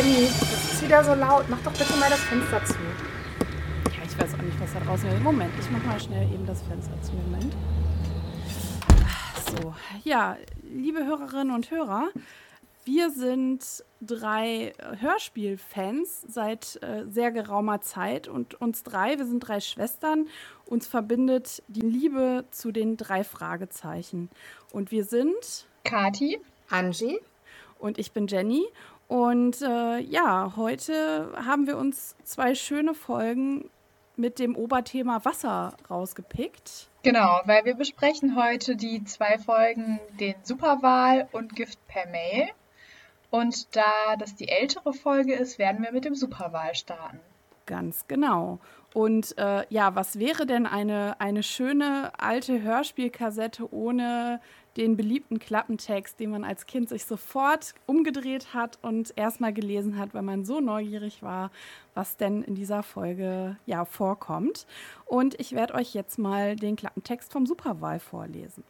Jenny, das ist wieder so laut. Mach doch bitte mal das Fenster zu. Ja, ich weiß auch nicht, was da draußen ist. Moment, ich mach mal schnell eben das Fenster zu. Moment. So, ja, liebe Hörerinnen und Hörer, wir sind drei Hörspielfans seit äh, sehr geraumer Zeit und uns drei, wir sind drei Schwestern, uns verbindet die Liebe zu den drei Fragezeichen. Und wir sind Kati, Angie und ich bin Jenny. Und äh, ja, heute haben wir uns zwei schöne Folgen mit dem Oberthema Wasser rausgepickt. Genau, weil wir besprechen heute die zwei Folgen, den Superwahl und Gift per Mail. Und da das die ältere Folge ist, werden wir mit dem Superwahl starten. Ganz genau. Und äh, ja, was wäre denn eine, eine schöne alte Hörspielkassette ohne den beliebten Klappentext, den man als Kind sich sofort umgedreht hat und erstmal gelesen hat, weil man so neugierig war, was denn in dieser Folge ja vorkommt. Und ich werde euch jetzt mal den Klappentext vom Superwahl vorlesen.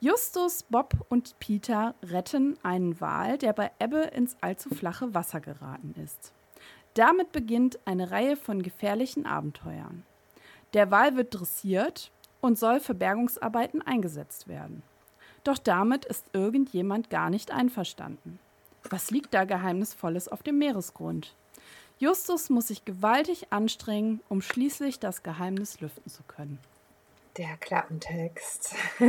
Justus, Bob und Peter retten einen Wal, der bei Ebbe ins allzu flache Wasser geraten ist. Damit beginnt eine Reihe von gefährlichen Abenteuern. Der Wal wird dressiert und soll für Bergungsarbeiten eingesetzt werden. Doch damit ist irgendjemand gar nicht einverstanden. Was liegt da Geheimnisvolles auf dem Meeresgrund? Justus muss sich gewaltig anstrengen, um schließlich das Geheimnis lüften zu können. Der Klappentext.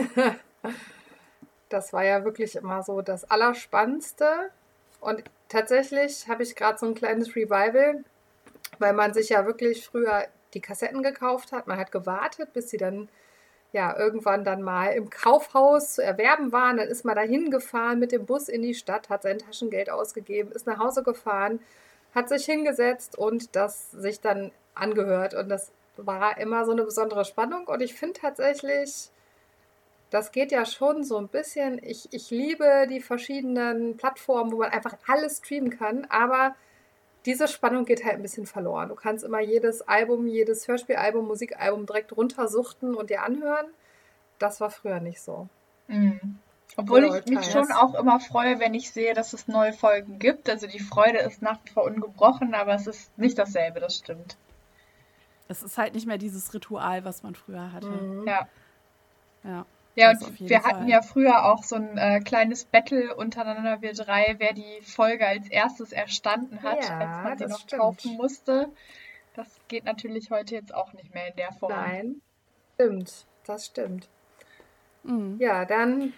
das war ja wirklich immer so das Allerspannendste. Und tatsächlich habe ich gerade so ein kleines Revival, weil man sich ja wirklich früher die Kassetten gekauft hat. Man hat gewartet, bis sie dann ja irgendwann dann mal im Kaufhaus zu erwerben waren. Dann ist man da hingefahren mit dem Bus in die Stadt, hat sein Taschengeld ausgegeben, ist nach Hause gefahren, hat sich hingesetzt und das sich dann angehört. Und das war immer so eine besondere Spannung. Und ich finde tatsächlich, das geht ja schon so ein bisschen. Ich, ich liebe die verschiedenen Plattformen, wo man einfach alles streamen kann, aber diese Spannung geht halt ein bisschen verloren. Du kannst immer jedes Album, jedes Hörspielalbum, Musikalbum direkt runtersuchten und dir anhören. Das war früher nicht so. Mhm. Obwohl ich mich schon auch immer freue, wenn ich sehe, dass es neue Folgen gibt. Also die Freude ist nach wie vor ungebrochen, aber es ist nicht dasselbe, das stimmt. Es ist halt nicht mehr dieses Ritual, was man früher hatte. Mhm. Ja. Ja. Ja, und wir Fall. hatten ja früher auch so ein äh, kleines Battle untereinander, wir drei, wer die Folge als erstes erstanden hat, ja, als man sie noch stimmt. kaufen musste. Das geht natürlich heute jetzt auch nicht mehr in der Form. Nein, stimmt, das stimmt. Mhm. Ja, dann,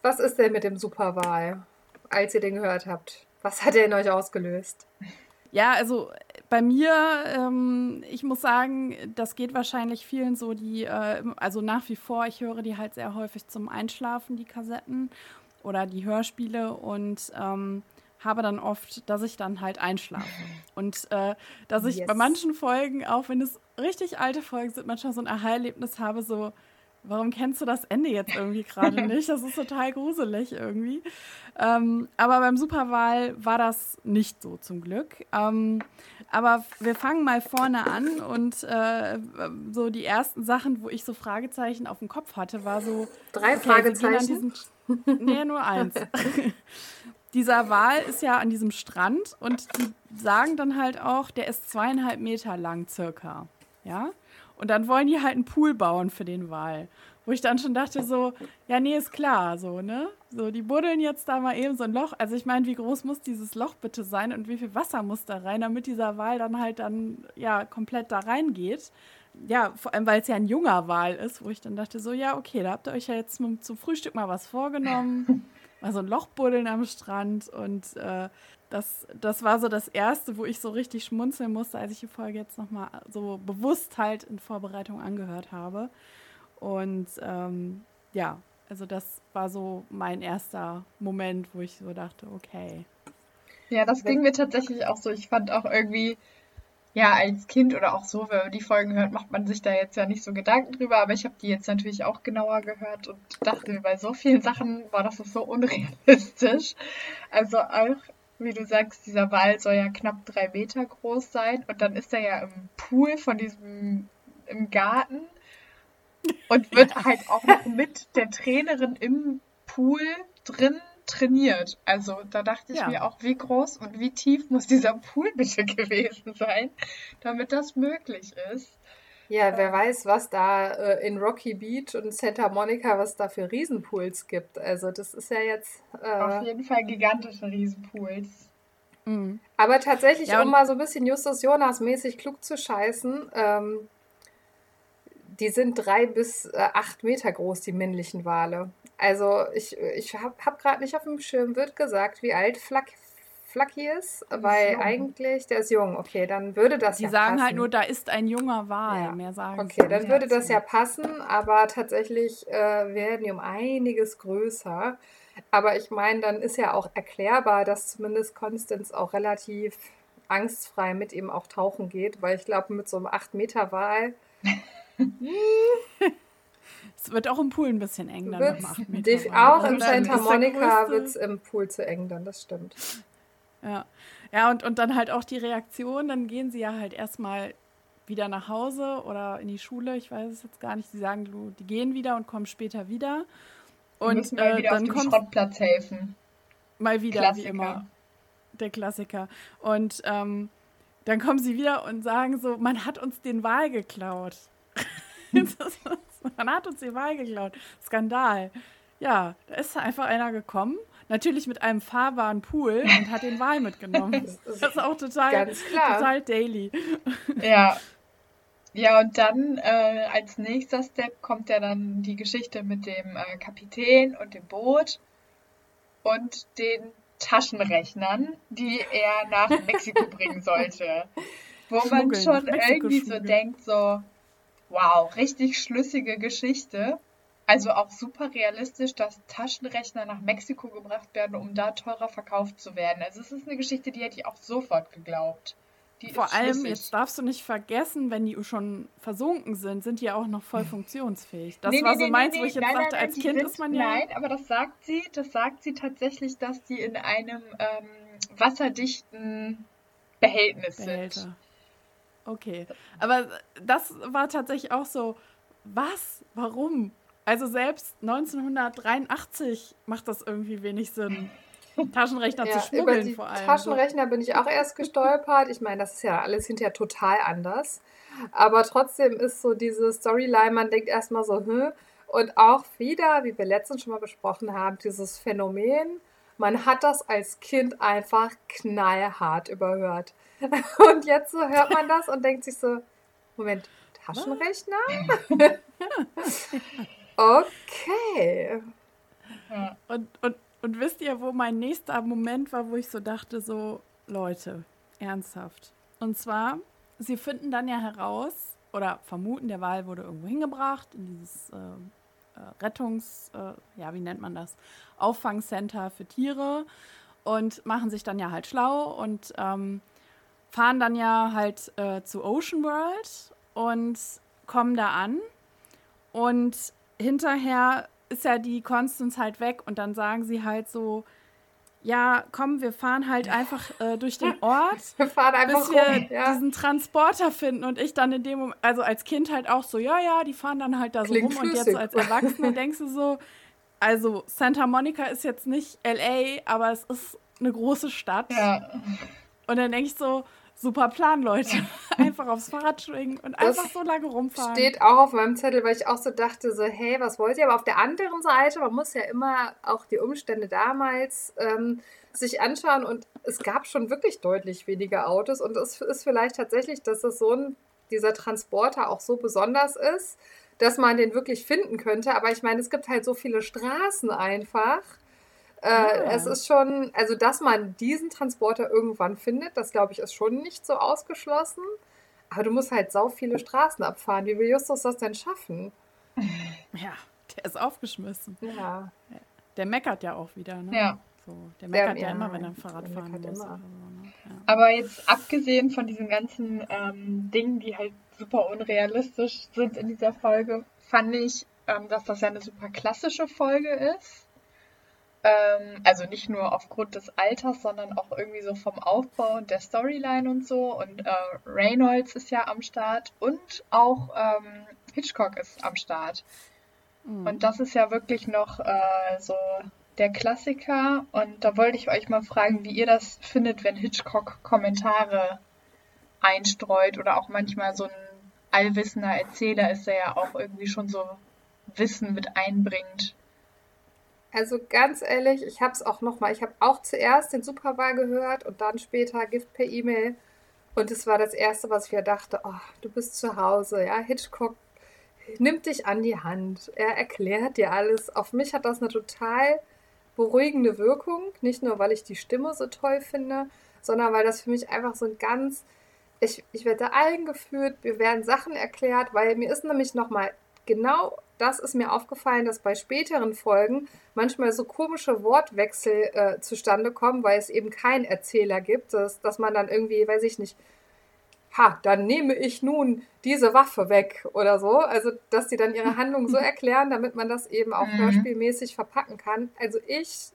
was ist denn mit dem Superwahl, als ihr den gehört habt? Was hat er in euch ausgelöst? Ja, also bei mir, ähm, ich muss sagen, das geht wahrscheinlich vielen so, die, äh, also nach wie vor, ich höre die halt sehr häufig zum Einschlafen, die Kassetten oder die Hörspiele und ähm, habe dann oft, dass ich dann halt einschlafe. Und äh, dass ich yes. bei manchen Folgen, auch wenn es richtig alte Folgen sind, manchmal so ein Aha-Erlebnis habe, so, warum kennst du das Ende jetzt irgendwie gerade nicht? Das ist total gruselig irgendwie. Ähm, aber beim Superwahl war das nicht so zum Glück. Ähm, aber wir fangen mal vorne an und äh, so die ersten Sachen, wo ich so Fragezeichen auf dem Kopf hatte, war so. Drei okay, Fragezeichen? Nee, nur eins. Dieser Wal ist ja an diesem Strand und die sagen dann halt auch, der ist zweieinhalb Meter lang circa. Ja? Und dann wollen die halt einen Pool bauen für den Wal. Wo ich dann schon dachte, so, ja, nee, ist klar, so, ne? So, die buddeln jetzt da mal eben so ein Loch. Also ich meine, wie groß muss dieses Loch bitte sein und wie viel Wasser muss da rein, damit dieser Wal dann halt dann, ja, komplett da reingeht. Ja, vor allem, weil es ja ein junger Wal ist, wo ich dann dachte, so, ja, okay, da habt ihr euch ja jetzt zum Frühstück mal was vorgenommen. Mal so ein Loch buddeln am Strand und äh, das, das war so das Erste, wo ich so richtig schmunzeln musste, als ich die Folge jetzt nochmal so bewusst halt in Vorbereitung angehört habe. Und ähm, ja, also das war so mein erster Moment, wo ich so dachte, okay. Ja, das ging mir tatsächlich auch so. Ich fand auch irgendwie, ja, als Kind oder auch so, wenn man die Folgen hört, macht man sich da jetzt ja nicht so Gedanken drüber, aber ich habe die jetzt natürlich auch genauer gehört und dachte mir, bei so vielen Sachen war das so unrealistisch. Also auch wie du sagst, dieser Wal soll ja knapp drei Meter groß sein und dann ist er ja im Pool von diesem, im Garten und wird ja. halt auch noch mit der Trainerin im Pool drin trainiert. Also da dachte ich Ja. mir auch, wie groß und wie tief muss dieser Pool bitte gewesen sein, damit das möglich ist. Ja, wer weiß, was da äh, in Rocky Beach und Santa Monica, was da für Riesenpools gibt. Also das ist ja jetzt. Auf Äh, jeden Fall gigantische Riesenpools. Mhm. aber tatsächlich, Ja, um mal so ein bisschen Justus Jonas mäßig klug zu scheißen, ähm, die sind drei bis äh, acht Meter groß, die männlichen Wale. Also ich, ich habe hab gerade nicht auf dem Schirm, wird gesagt, wie alt Flack, Flacky ist, weil eigentlich, der ist jung, okay, dann würde das Die ja sagen passen. halt nur, da ist ein junger Wal. Ja. Mehr sagen Okay, dann würde das ja passen, aber tatsächlich äh, werden die um einiges größer. Aber ich meine, dann ist ja auch erklärbar, dass zumindest Constance auch relativ angstfrei mit ihm auch tauchen geht, weil ich glaube, mit so einem 8-Meter-Wal Es wird auch im Pool ein bisschen eng dann wird nach es acht Metern def- Wal. auch im dann Santa Monica wird es im Pool zu eng dann, das stimmt. Ja, ja und, und dann halt auch die Reaktion, dann gehen sie ja halt erstmal wieder nach Hause oder in die Schule, ich weiß es jetzt gar nicht. Sie sagen, du, die gehen wieder und kommen später wieder. Und müssen mal äh, wieder auf dann dem kommt Schrottplatz helfen. mal wieder, Klassiker. wie immer, der Klassiker. Und ähm, dann kommen sie wieder und sagen so, man hat uns den Wal geklaut. man hat uns den Wal geklaut. Skandal. Ja, da ist einfach einer gekommen, natürlich mit einem fahrbaren Pool und hat den Wal mitgenommen. Das ist auch total, total daily. Ja. Ja, und dann äh, als nächster Step kommt ja dann die Geschichte mit dem äh, Kapitän und dem Boot und den Taschenrechnern, die er nach Mexiko bringen sollte. Wo man Schmuggeln, schon nach Mexiko irgendwie so denkt, so, wow, richtig schlüssige Geschichte. Also auch super realistisch, dass Taschenrechner nach Mexiko gebracht werden, um da teurer verkauft zu werden. Also es ist eine Geschichte, die hätte ich auch sofort geglaubt. Die Vor allem, schlüssig. jetzt darfst du nicht vergessen, wenn die schon versunken sind, sind die ja auch noch voll funktionsfähig. Das Nee, war nee, so meins, nee, wo ich jetzt nein, dachte, nein, als Kind sind, ist man ja. Nein, aber das sagt sie, das sagt sie tatsächlich, dass die in einem ähm, wasserdichten Behältnis sind. Behälter. Okay. Aber das war tatsächlich auch so, was? Warum? Also selbst 1983 macht das irgendwie wenig Sinn, Taschenrechner Ja, zu über schmuggeln die vor allem. Taschenrechner bin ich auch erst gestolpert. Ich meine, das ist ja alles hinterher total anders. Aber trotzdem ist so diese Storyline, man denkt erstmal so, hm. Und auch wieder, wie wir letztens schon mal besprochen haben, dieses Phänomen, man hat das als Kind einfach knallhart überhört. Und jetzt so hört man das und denkt sich so, Moment, Taschenrechner? okay. Und, und, und wisst ihr, wo mein nächster Moment war, wo ich so dachte, so, Leute, ernsthaft. Und zwar, sie finden dann ja heraus, oder vermuten, der Wal wurde irgendwo hingebracht, in dieses äh, äh, Rettungs-, äh, ja, wie nennt man das? Auffangcenter für Tiere und machen sich dann ja halt schlau und ähm, fahren dann ja halt äh, zu Ocean World und kommen da an. Und hinterher ist ja die Constance halt weg und dann sagen sie halt so, ja, komm, wir fahren halt einfach äh, durch den Ort, Wir fahren einfach bis wir rum. Ja. diesen Transporter finden und ich dann in dem Moment, also als Kind halt auch so, ja, ja, die fahren dann halt da so Klingt rum und jetzt flüssig. als Erwachsene denkst du so, also Santa Monica ist jetzt nicht LA, aber es ist eine große Stadt. Ja. Und dann denke ich so, super Plan, Leute. Einfach aufs Fahrrad schwingen und Das einfach so lange rumfahren. Steht auch auf meinem Zettel, weil ich auch so dachte, so, hey, was wollt ihr? Aber auf der anderen Seite, man muss ja immer auch die Umstände damals ähm, sich anschauen und es gab schon wirklich deutlich weniger Autos und es ist vielleicht tatsächlich, dass es so ein, dieser Transporter auch so besonders ist, dass man den wirklich finden könnte. Aber ich meine, es gibt halt so viele Straßen einfach. Äh, Ja. Es ist schon, also dass man diesen Transporter irgendwann findet, das glaube ich ist schon nicht so ausgeschlossen. Aber du musst halt sau viele Straßen abfahren. Wie will Justus das denn schaffen? Ja, der ist aufgeschmissen. Ja, Der meckert ja auch wieder, ne? Ja. So, der meckert ja, ja, immer, wenn er Fahrrad der fahren muss. so, ne? ja. Aber jetzt abgesehen von diesen ganzen ähm, Dingen, die halt super unrealistisch sind in dieser Folge, fand ich, ähm, dass das ja eine super klassische Folge ist. Ähm, also nicht nur aufgrund des Alters, sondern auch irgendwie so vom Aufbau und der Storyline und so. Und äh, Reynolds ist ja am Start und auch ähm, Hitchcock ist am Start. Mhm. Und das ist ja wirklich noch äh, so der Klassiker. Und da wollte ich euch mal fragen, wie ihr das findet, wenn Hitchcock Kommentare einstreut oder auch manchmal so ein allwissender Erzähler ist, der ja auch irgendwie schon so Wissen mit einbringt. Also ganz ehrlich, ich habe es auch nochmal. Ich habe auch zuerst den Superwahl gehört und dann später Gift per E-Mail. Und es war das Erste, was ich mir dachte, oh, du bist zu Hause, ja, Hitchcock nimmt dich an die Hand, er erklärt dir alles. Auf mich hat das eine total beruhigende Wirkung, nicht nur, weil ich die Stimme so toll finde, sondern weil das für mich einfach so ein ganz, ich, ich werde allen geführt, mir werden Sachen erklärt, weil mir ist nämlich nochmal genau das ist mir aufgefallen, dass bei späteren Folgen manchmal so komische Wortwechsel äh, zustande kommen, weil es eben keinen Erzähler gibt, dass, dass man dann irgendwie, weiß ich nicht, ha, dann nehme ich nun diese Waffe weg oder so. Also, dass sie dann ihre Handlung so erklären, damit man das eben auch mhm. hörspielmäßig verpacken kann. Also, ich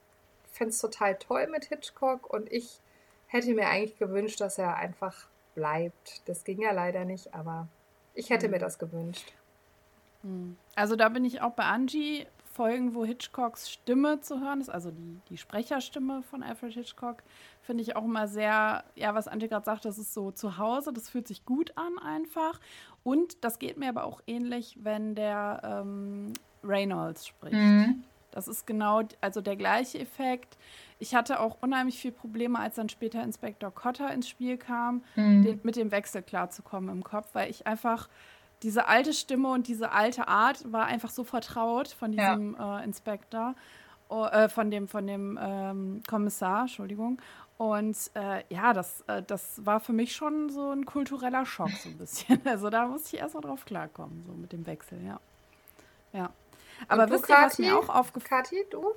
fände es total toll mit Hitchcock und ich hätte mir eigentlich gewünscht, dass er einfach bleibt. Das ging ja leider nicht, aber ich hätte mhm. mir das gewünscht. Hm. Also da bin ich auch bei Angie. Folgen, wo Hitchcocks Stimme zu hören ist, also die, die Sprecherstimme von Alfred Hitchcock, finde ich auch immer sehr, ja, was Angie gerade sagt, das ist so zu Hause, das fühlt sich gut an einfach. Und das geht mir aber auch ähnlich, wenn der ähm, Reynolds spricht. Mhm. Das ist genau, also der gleiche Effekt. Ich hatte auch unheimlich viel Probleme, als dann später Inspektor Cotter ins Spiel kam, mhm. den, mit dem Wechsel klarzukommen im Kopf, weil ich einfach diese alte Stimme und diese alte Art war einfach so vertraut von diesem ja. äh, Inspektor, oh, äh, von dem, von dem ähm, Kommissar, Entschuldigung. Und äh, ja, das, äh, das war für mich schon so ein kultureller Schock, so ein bisschen. Also da musste ich erst mal drauf klarkommen, so mit dem Wechsel, ja. Ja. Aber und wisst ihr, was mir auch aufgefallen Kathi, du?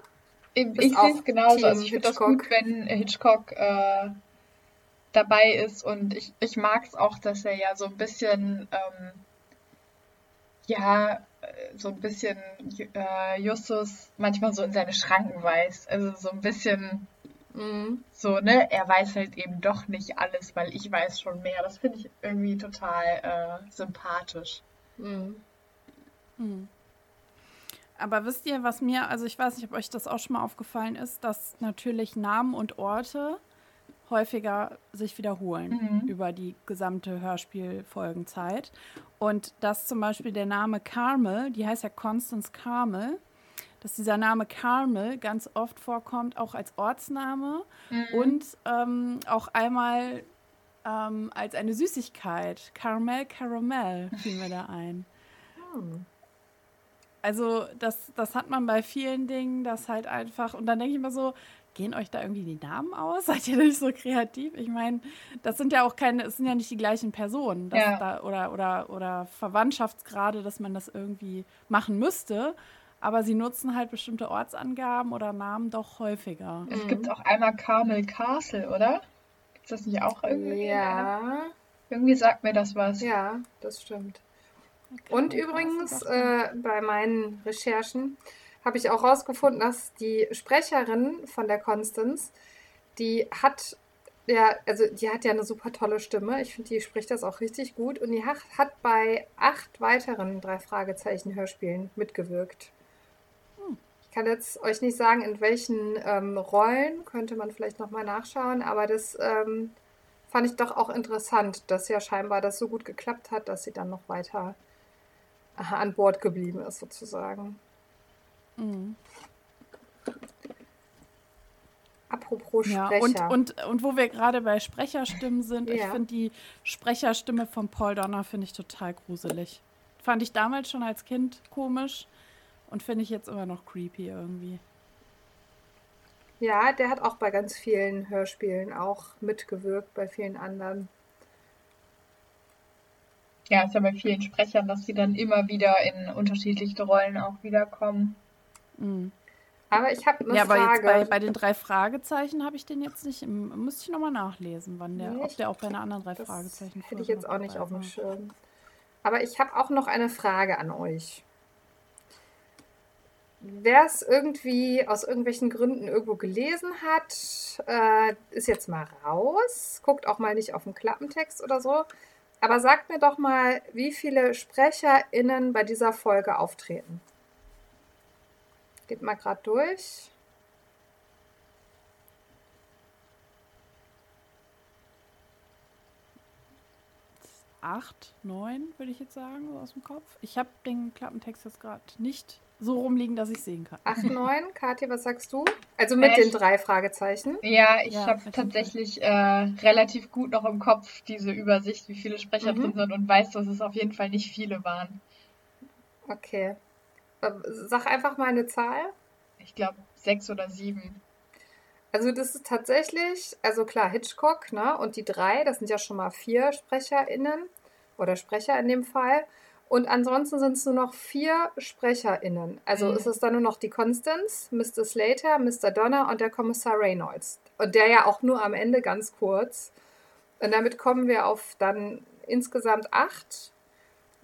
Ich, ich sehe es genauso. Also ich finde das gut, wenn Hitchcock äh, dabei ist und ich, ich mag es auch, dass er ja so ein bisschen ähm, ja, so ein bisschen äh, Justus manchmal so in seine Schranken weist. Also so ein bisschen mhm. so, ne, er weiß halt eben doch nicht alles, weil ich weiß schon mehr. Das finde ich irgendwie total äh, sympathisch. Mhm. Mhm. Aber wisst ihr, was mir, also ich weiß nicht, ob euch das auch schon mal aufgefallen ist, dass natürlich Namen und Orte häufiger sich wiederholen mhm. über die gesamte Hörspielfolgenzeit. Und dass zum Beispiel der Name Carmel, die heißt ja Constance Carmel, dass dieser Name Carmel ganz oft vorkommt, auch als Ortsname mhm. und ähm, auch einmal ähm, als eine Süßigkeit. Caramel, Caramel fiel mir da ein. Mhm. Also das, das hat man bei vielen Dingen, das halt einfach, und dann denke ich immer so, gehen euch da irgendwie die Namen aus? Seid ihr nicht so kreativ? Ich meine, das sind ja auch keine, es sind ja nicht die gleichen Personen ja. da, oder, oder, oder Verwandtschaftsgrade, dass man das irgendwie machen müsste. Aber sie nutzen halt bestimmte Ortsangaben oder Namen doch häufiger. Es gibt auch einmal Carmel Castle, oder? Ist das nicht auch irgendwie? Ja. Irgendwie sagt mir das was. Ja, das stimmt. Okay, Und übrigens, äh, bei meinen Recherchen habe ich auch rausgefunden, dass die Sprecherin von der Constance, die hat ja, also die hat ja eine super tolle Stimme. Ich finde, die spricht das auch richtig gut. Und die hat, hat bei acht weiteren drei Fragezeichen Hörspielen mitgewirkt. Hm. Ich kann jetzt euch nicht sagen, in welchen ähm, Rollen, könnte man vielleicht nochmal nachschauen, aber das ähm, fand ich doch auch interessant, dass ja scheinbar das so gut geklappt hat, dass sie dann noch weiter an Bord geblieben ist, sozusagen. Mhm. Apropos Sprecher. Ja, und, und, und wo wir gerade bei Sprecherstimmen sind, ja. ich finde die Sprecherstimme von Paul Donner finde ich total gruselig. Fand ich damals schon als Kind komisch und finde ich jetzt immer noch creepy irgendwie. Ja, der hat auch bei ganz vielen Hörspielen auch mitgewirkt, bei vielen anderen. Ja, ist ja bei vielen Sprechern, dass sie dann immer wieder in unterschiedliche Rollen auch wiederkommen. Mhm. Aber ich habe eine ja, Frage. aber jetzt bei, bei den drei Fragezeichen habe ich den jetzt nicht. Müsste ich nochmal nachlesen, wann der, ob der auch bei einer anderen drei Fragezeichen Hätte ich jetzt auch nicht auf dem Schirm. Aber ich habe auch noch eine Frage an euch. Wer es irgendwie aus irgendwelchen Gründen irgendwo gelesen hat, äh, ist jetzt mal raus. Guckt auch mal nicht auf den Klappentext oder so. Aber sagt mir doch mal, wie viele SprecherInnen bei dieser Folge auftreten geht mal gerade durch. Acht, neun, würde ich jetzt sagen, so aus dem Kopf. Ich habe den Klappentext jetzt gerade nicht so rumliegen, dass ich sehen kann. 8, 9, Katja, was sagst du? Also mit äh, den drei Fragezeichen. Ja, ich ja, habe tatsächlich äh, relativ gut noch im Kopf diese Übersicht, wie viele Sprecher mhm. drin sind und weiß, dass es auf jeden Fall nicht viele waren. Okay, Sag einfach mal eine Zahl. Ich glaube sechs oder sieben. Also das ist tatsächlich, also klar, Hitchcock, ne? Und die drei, das sind ja schon mal vier SprecherInnen oder Sprecher in dem Fall. Und ansonsten sind es nur noch vier SprecherInnen. Also mhm. ist es dann nur noch die Constance, Mr. Slater, Mr. Donner und der Kommissar Reynolds. Und der ja auch nur am Ende ganz kurz. Und damit kommen wir auf dann insgesamt acht.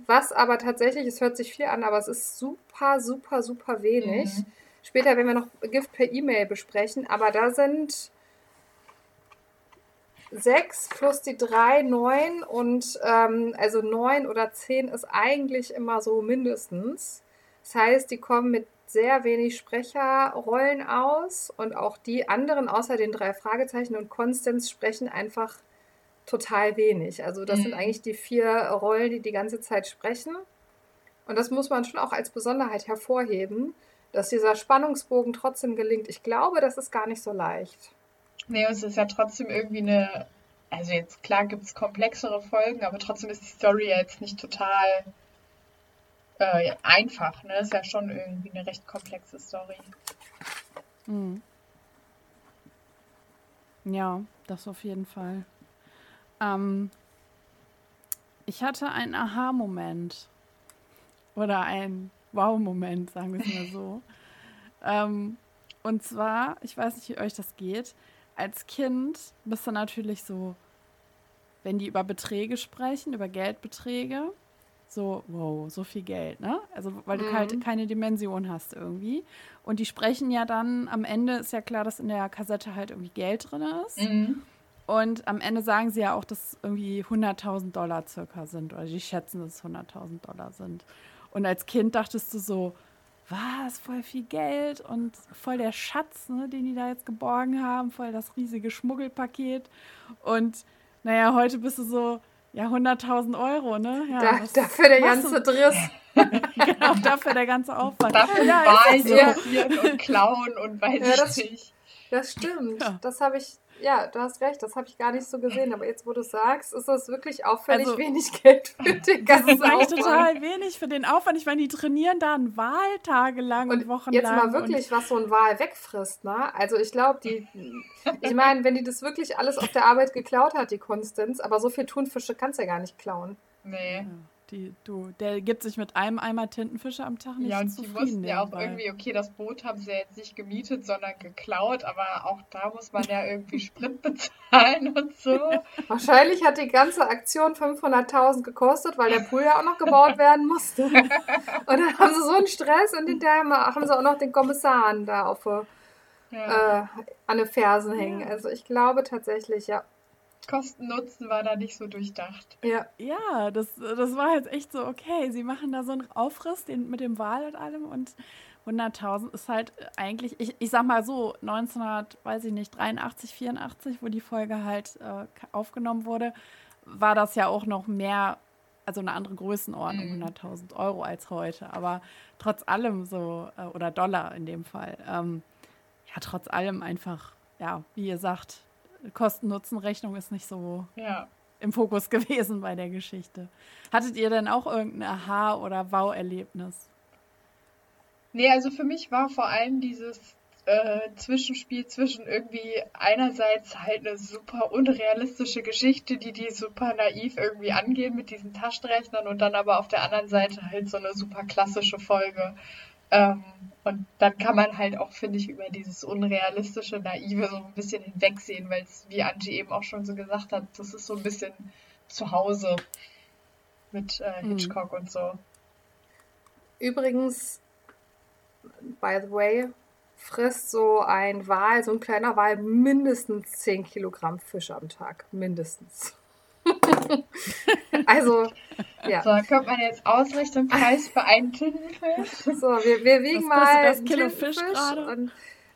Was aber tatsächlich, es hört sich viel an, aber es ist super, super, super wenig. Mhm. Später werden wir noch Gift per E-Mail besprechen, aber da sind 6 plus die 3, 9 und ähm, also 9 oder 10 ist eigentlich immer so mindestens. Das heißt, die kommen mit sehr wenig Sprecherrollen aus und auch die anderen außer den drei Fragezeichen und Konstanz sprechen einfach total wenig. Also das mhm. sind eigentlich die vier Rollen, die die ganze Zeit sprechen. Und das muss man schon auch als Besonderheit hervorheben, dass dieser Spannungsbogen trotzdem gelingt. Ich glaube, das ist gar nicht so leicht. Nee, es ist ja trotzdem irgendwie eine. Also jetzt klar gibt es komplexere Folgen, aber trotzdem ist die Story ja jetzt nicht total äh, einfach. Ne? Ist ja schon irgendwie eine recht komplexe Story. Mhm. Ja, das auf jeden Fall. Ähm, ich hatte einen Aha-Moment. Oder einen Wow-Moment, sagen wir es mal so. ähm, und zwar, ich weiß nicht, wie euch das geht als Kind bist du natürlich so, wenn die über Beträge sprechen, über Geldbeträge, so, wow, so viel Geld, ne? Also, weil mhm. du halt keine Dimension hast irgendwie. Und die sprechen ja dann, am Ende ist ja klar, dass in der Kassette halt irgendwie Geld drin ist. Mhm. Und am Ende sagen sie ja auch, dass irgendwie 100.000 Dollar circa sind. Oder die schätzen, dass es 100.000 Dollar sind. Und als Kind dachtest du so, was, voll viel Geld und voll der Schatz, ne, den die da jetzt geborgen haben, voll das riesige Schmuggelpaket. Und naja, heute bist du so, ja, 100.000 Euro, ne? Ja, da, was, dafür der ganze Driss. genau, dafür der ganze Aufwand. Dafür ja, Wahl so. und klauen und weiß ja, das, ich nicht. Das stimmt. Ja. Das habe ich ja, du hast recht, das habe ich gar nicht so gesehen. Aber jetzt, wo du sagst, ist das wirklich auffällig also, wenig Geld für den ganzen Das ist eigentlich total wenig für den Aufwand. Ich meine, die trainieren da einen Wahl tagelang und, und wochenlang. Jetzt mal wirklich, was so ein Wahl wegfrisst, ne? Also ich glaube, die, ich meine, wenn die das wirklich alles auf der Arbeit geklaut hat, die Konstanz, aber so viel Thunfische kannst du ja gar nicht klauen. Nee. Ja. Die, du, der gibt sich mit einem Eimer Tintenfische am Tag nicht Ja, und die wussten ja auch irgendwie, okay, das Boot haben sie ja jetzt nicht gemietet, sondern geklaut, aber auch da muss man ja irgendwie Sprit bezahlen und so. Wahrscheinlich hat die ganze Aktion 500.000 gekostet, weil der Pool ja auch noch gebaut werden musste. Und dann haben sie so einen Stress und hinterher haben sie auch noch den Kommissaren da auf ja. äh, an den Fersen hängen. Ja. Also ich glaube tatsächlich, ja. Kosten-Nutzen war da nicht so durchdacht. Ja, ja das, das war jetzt echt so, okay, sie machen da so einen Aufriss den, mit dem Wahl und allem und 100.000 ist halt eigentlich, ich, ich sag mal so, 1900, weiß ich nicht, 83, 84, wo die Folge halt äh, aufgenommen wurde, war das ja auch noch mehr, also eine andere Größenordnung, mhm. 100.000 Euro als heute. Aber trotz allem so, äh, oder Dollar in dem Fall, ähm, ja, trotz allem einfach, ja, wie ihr sagt, Kosten-Nutzen-Rechnung ist nicht so ja. im Fokus gewesen bei der Geschichte. Hattet ihr denn auch irgendein Aha- oder Wow-Erlebnis? Nee, also für mich war vor allem dieses äh, Zwischenspiel zwischen irgendwie einerseits halt eine super unrealistische Geschichte, die die super naiv irgendwie angehen mit diesen Taschenrechnern und dann aber auf der anderen Seite halt so eine super klassische Folge. Ähm, und dann kann man halt auch, finde ich, über dieses unrealistische, naive so ein bisschen hinwegsehen, weil es, wie Angie eben auch schon so gesagt hat, das ist so ein bisschen zu Hause mit äh, mhm. Hitchcock mhm. und so. Übrigens, by the way, frisst so ein Wal, so ein kleiner Wal, mindestens 10 Kilogramm Fisch am Tag. Mindestens. also, ja. So, kommt man jetzt ausrechnen, Preis für einen Tintenfisch? So, wir, wir wiegen Was mal das Kilo Fisch gerade. Und,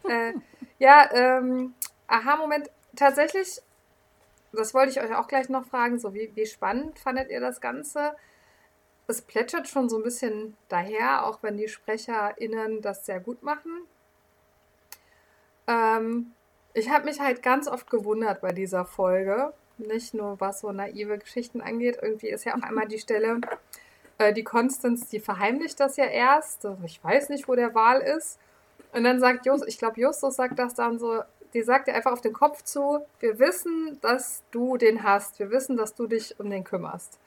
äh, ja, ähm, aha, Moment, tatsächlich das wollte ich euch auch gleich noch fragen, so wie, wie spannend fandet ihr das Ganze? Es plätschert schon so ein bisschen daher, auch wenn die SprecherInnen das sehr gut machen. Ähm, ich habe mich halt ganz oft gewundert bei dieser Folge. Nicht nur was so naive Geschichten angeht. Irgendwie ist ja auch einmal die Stelle, äh, die Constance, die verheimlicht das ja erst. Ich weiß nicht, wo der Wahl ist. Und dann sagt Justus, ich glaube, Justus sagt das dann so, die sagt dir einfach auf den Kopf zu, wir wissen, dass du den hast. Wir wissen, dass du dich um den kümmerst.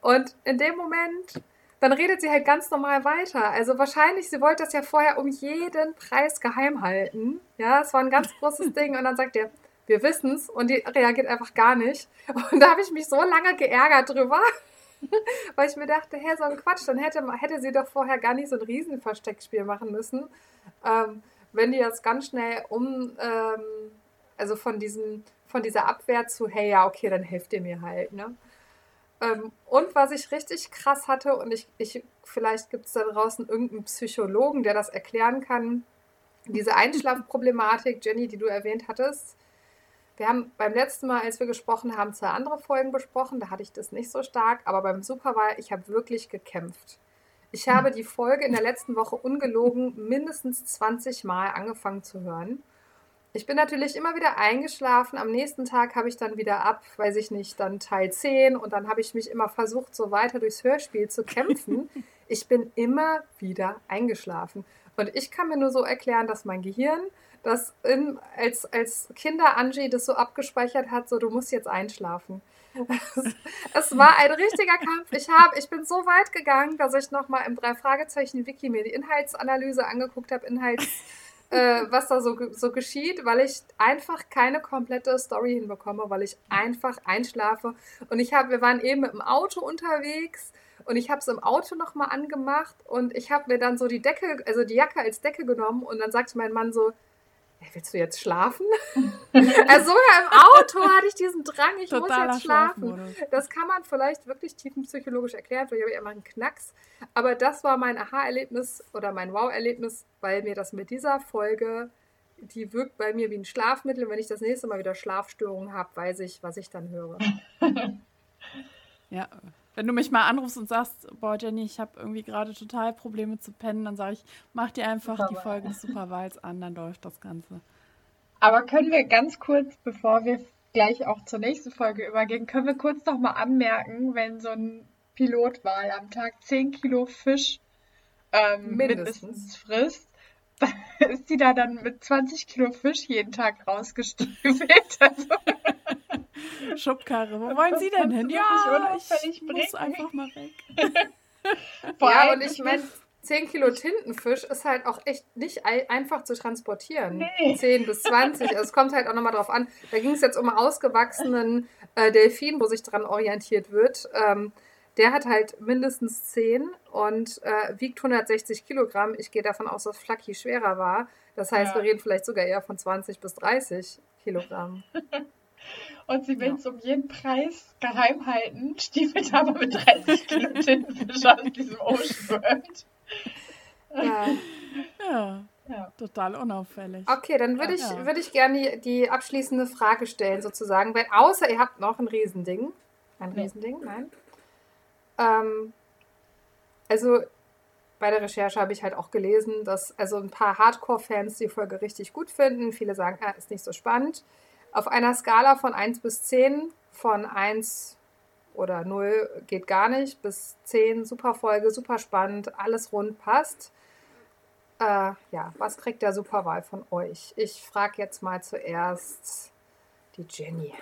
Und in dem Moment, dann redet sie halt ganz normal weiter. Also wahrscheinlich, sie wollte das ja vorher um jeden Preis geheim halten. Ja, es war ein ganz großes Ding. Und dann sagt er, wir wissen's. Und die reagiert einfach gar nicht. Und da habe ich mich so lange geärgert drüber. Weil ich mir dachte, hä, so ein Quatsch, dann hätte, hätte sie doch vorher gar nicht so ein Riesenversteckspiel machen müssen. Ähm, wenn die das ganz schnell um, ähm, also von diesem, von dieser Abwehr zu, hey, ja, okay, dann helft ihr mir halt, ne? Ähm, und was ich richtig krass hatte, und ich, ich vielleicht gibt es da draußen irgendeinen Psychologen, der das erklären kann, diese Einschlafproblematik, Jenny, die du erwähnt hattest. Wir haben beim letzten Mal, als wir gesprochen haben, zwei andere Folgen besprochen, da hatte ich das nicht so stark, aber beim Superwahl, ich habe wirklich gekämpft. Ich habe die Folge in der letzten Woche ungelogen mindestens 20 Mal angefangen zu hören. Ich bin natürlich immer wieder eingeschlafen. Am nächsten Tag habe ich dann wieder ab, weiß ich nicht, dann Teil 10 und dann habe ich mich immer versucht, so weiter durchs Hörspiel zu kämpfen. Ich bin immer wieder eingeschlafen. Und ich kann mir nur so erklären, dass mein Gehirn das in, als, als Kinder Angie das so abgespeichert hat, so du musst jetzt einschlafen. Es, war ein richtiger Kampf. Ich, hab, ich bin so weit gegangen, dass ich nochmal im Drei-Fragezeichen-Wiki mir die Inhaltsanalyse angeguckt habe, Inhalts, äh, was da so, so geschieht, weil ich einfach keine komplette Story hinbekomme, weil ich einfach einschlafe. Und ich habe, wir waren eben mit dem Auto unterwegs und ich habe es im Auto nochmal angemacht und ich habe mir dann so die Decke, also die Jacke als Decke genommen und dann sagte mein Mann so, hey, willst du jetzt schlafen? also sogar im Auto hatte ich diesen Drang, ich Totaler muss jetzt schlafen. Das kann man vielleicht wirklich tiefenpsychologisch erklären, vielleicht habe ich immer einen Knacks. Aber das war mein Aha-Erlebnis oder mein Wow-Erlebnis, weil mir das mit dieser Folge, die wirkt bei mir wie ein Schlafmittel. Wenn ich das nächste Mal wieder Schlafstörungen habe, weiß ich, was ich dann höre. ja, wenn du mich mal anrufst und sagst, boah, Jenny, ich habe irgendwie gerade total Probleme zu pennen, dann sage ich, mach dir einfach Superwahl. die Folge des Superwahls an, dann läuft das Ganze. Aber können wir ganz kurz, bevor wir gleich auch zur nächsten Folge übergehen, können wir kurz noch mal anmerken, wenn so ein Pilotwahl am Tag 10 Kilo Fisch ähm, mindestens. mindestens frisst, ist die da dann mit 20 Kilo Fisch jeden Tag rausgestüffelt. Also Schubkarre. Wo wollen Sie denn hin? Ja, ich muss einfach mal weg. ja, und ich meine, 10 Kilo Tintenfisch ist halt auch echt nicht einfach zu transportieren. Nee. 10 bis 20. Also es kommt halt auch nochmal drauf an. Da ging es jetzt um ausgewachsenen äh, Delfin, wo sich dran orientiert wird. Ähm, der hat halt mindestens 10 und äh, wiegt 160 Kilogramm. Ich gehe davon aus, dass Flacky schwerer war. Das heißt, ja. wir reden vielleicht sogar eher von 20 bis 30 Kilogramm. Und sie will es ja. um jeden Preis geheim halten, stiefelt aber mit 30 Kilo Tintenfisch aus diesem Ocean World. Ja. ja. Ja. Total unauffällig. Okay, dann würde ich, ja. würd ich gerne die, die, abschließende Frage stellen, sozusagen. Weil außer ihr habt noch ein Riesending. Ein nee. Riesending, nein. Ähm, also bei der Recherche habe ich halt auch gelesen, dass also ein paar Hardcore-Fans die Folge richtig gut finden. Viele sagen, ah, ist nicht so spannend. Auf einer Skala von 1 bis 10, von 1 oder 0 geht gar nicht, bis 10, super Folge, super spannend, alles rund passt. Äh, ja, was kriegt der Superwahl von euch? Ich frage jetzt mal zuerst die Jenny.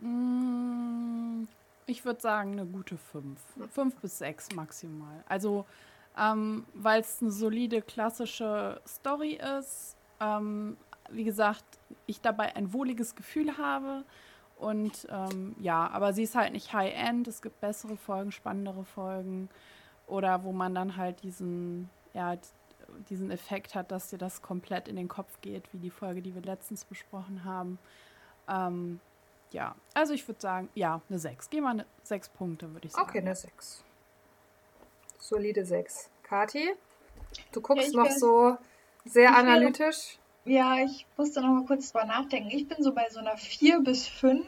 Mm, ich würde sagen, eine gute 5. 5 bis 6 maximal. Also, ähm, weil es eine solide klassische Story ist, ähm, wie gesagt, ich dabei ein wohliges Gefühl habe. Und ähm, ja, aber sie ist halt nicht High-End. Es gibt bessere Folgen, spannendere Folgen. Oder wo man dann halt diesen, ja, diesen Effekt hat, dass dir das komplett in den Kopf geht, wie die Folge, die wir letztens besprochen haben. Ähm, ja, also ich würde sagen, ja, eine 6. Geh mal eine 6 Punkte, würde ich sagen. Okay, eine 6. Solide 6. Kati, du guckst ja, noch so sehr analytisch. Ja, ich musste noch mal kurz drüber nachdenken. Ich bin so bei so einer 4 bis 5.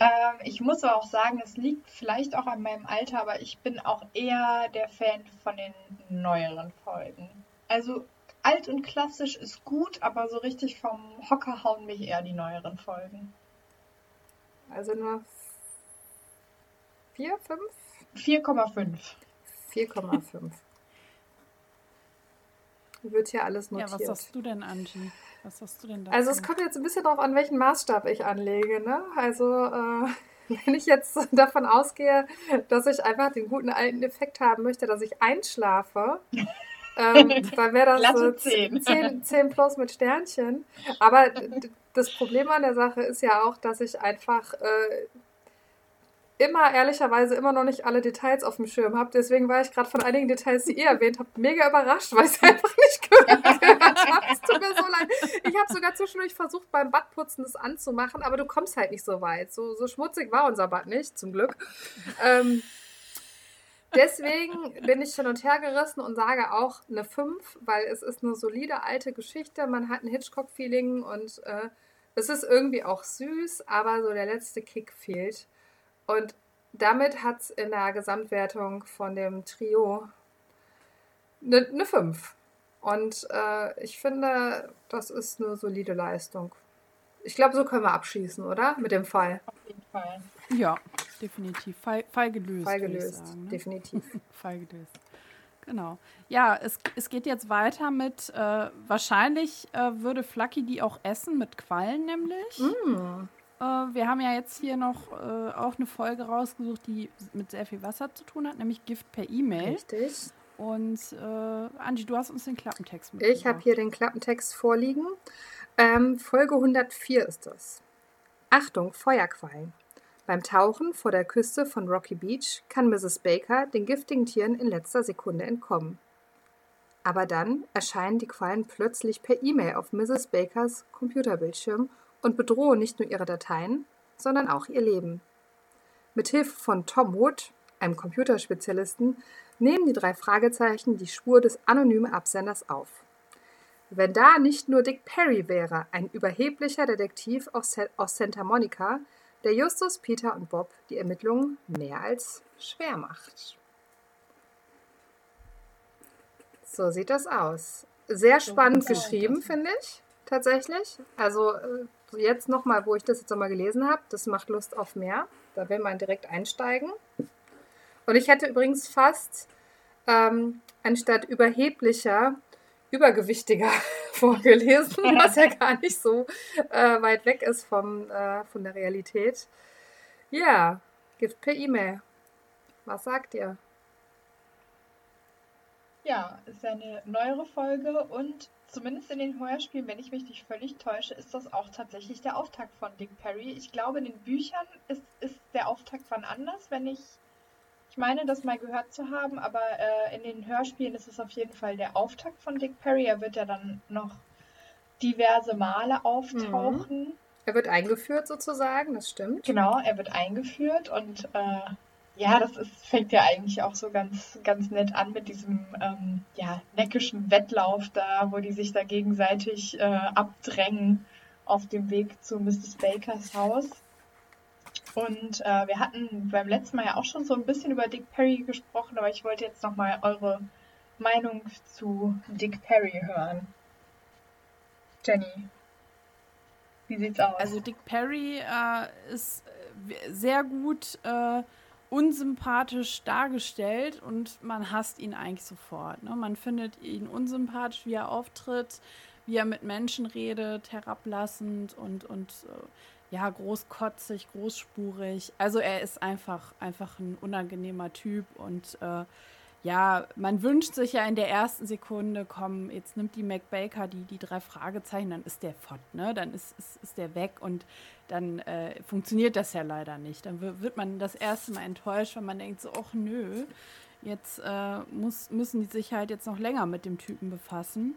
Ähm, ich muss aber auch sagen, es liegt vielleicht auch an meinem Alter, aber ich bin auch eher der Fan von den neueren Folgen. Also alt und klassisch ist gut, aber so richtig vom Hocker hauen mich eher die neueren Folgen. Also nur 4, 5? 4,5. 4,5. Wird hier alles notiert. Ja, was sagst du denn, Angie? Was hast du denn da? Also es kommt jetzt ein bisschen darauf an, welchen Maßstab ich anlege. Ne? Also äh, wenn ich jetzt davon ausgehe, dass ich einfach den guten alten Effekt haben möchte, dass ich einschlafe, ähm, dann wäre das so 10. 10, 10 plus mit Sternchen. Aber das Problem an der Sache ist ja auch, dass ich einfach äh, immer ehrlicherweise immer noch nicht alle Details auf dem Schirm habe. Deswegen war ich gerade von einigen Details, die ihr erwähnt habt, mega überrascht, weil ich es einfach nicht gehört habe. So. Ich habe sogar zwischendurch versucht, beim Badputzen das anzumachen, aber du kommst halt nicht so weit. So, so schmutzig war unser Bad nicht, zum Glück. Ähm, deswegen bin ich hin und her gerissen und sage auch eine 5, weil es ist eine solide alte Geschichte. Man hat ein Hitchcock-Feeling und äh, es ist irgendwie auch süß, aber so der letzte Kick fehlt. Und damit hat es in der Gesamtwertung von dem Trio eine, eine 5. Und äh, ich finde, das ist eine solide Leistung. Ich glaube, so können wir abschließen, oder? Mit dem Fall. Auf jeden Fall. Ja, definitiv. Fall, Fall gelöst. Fall gelöst, sagen, ne? definitiv. Fall gelöst. Genau. Ja, es, es geht jetzt weiter mit, äh, wahrscheinlich äh, würde Flucky die auch essen, mit Quallen nämlich. Mm. Äh, wir haben ja jetzt hier noch äh, auch eine Folge rausgesucht, die mit sehr viel Wasser zu tun hat, nämlich Gift per E-Mail. Richtig. Und äh, Angie, du hast uns den Klappentext mitgebracht. Ich habe hier den Klappentext vorliegen. Ähm, Folge 104 ist das. Achtung, Feuerquallen. Beim Tauchen vor der Küste von Rocky Beach kann Mrs. Baker den giftigen Tieren in letzter Sekunde entkommen. Aber dann erscheinen die Quallen plötzlich per E-Mail auf Mrs. Bakers Computerbildschirm und bedrohen nicht nur ihre Dateien, sondern auch ihr Leben. Mit Hilfe von Tom Wood, einem Computerspezialisten, nehmen die drei Fragezeichen die Spur des anonymen Absenders auf. Wenn da nicht nur Dick Perry wäre, ein überheblicher Detektiv aus Santa Monica, der Justus, Peter und Bob die Ermittlungen mehr als schwer macht. So sieht das aus. Sehr spannend geschrieben, finde ich, tatsächlich. Also äh, jetzt nochmal, wo ich das jetzt nochmal gelesen habe, das macht Lust auf mehr. Da will man direkt einsteigen. Und ich hätte übrigens fast ähm, anstatt überheblicher, übergewichtiger vorgelesen, was ja gar nicht so äh, weit weg ist vom, äh, von der Realität. Ja, Gift per E-Mail. Was sagt ihr? Ja, ist ja eine neuere Folge und zumindest in den Hörspielen, wenn ich mich nicht völlig täusche, ist das auch tatsächlich der Auftakt von Dick Perry. Ich glaube, in den Büchern ist, ist der Auftakt von anders, wenn ich, ich meine, das mal gehört zu haben, aber äh, in den Hörspielen ist es auf jeden Fall der Auftakt von Dick Perry. Er wird ja dann noch diverse Male auftauchen. Mhm. Er wird eingeführt sozusagen, das stimmt. Genau, er wird eingeführt und äh, ja, das ist, fängt ja eigentlich auch so ganz, ganz nett an mit diesem ähm, ja, neckischen Wettlauf da, wo die sich da gegenseitig äh, abdrängen auf dem Weg zu Mrs. Bakers Haus. Und äh, wir hatten beim letzten Mal ja auch schon so ein bisschen über Dick Perry gesprochen, aber ich wollte jetzt nochmal eure Meinung zu Dick Perry hören. Jenny, wie sieht's aus? Also Dick Perry äh, ist äh, sehr gut äh, unsympathisch dargestellt und man hasst ihn eigentlich sofort. Ne? Man findet ihn unsympathisch, wie er auftritt, wie er mit Menschen redet, herablassend und, und äh, ja, großkotzig, großspurig. Also er ist einfach, einfach ein unangenehmer Typ und äh, ja, man wünscht sich ja in der ersten Sekunde, komm, jetzt nimmt die Mac Baker die, die drei Fragezeichen, dann ist der fort, ne? Dann ist, ist, ist der weg und dann äh, funktioniert das ja leider nicht. Dann wird man das erste Mal enttäuscht, wenn man denkt so, ach nö, jetzt äh, muss, müssen die sich halt jetzt noch länger mit dem Typen befassen.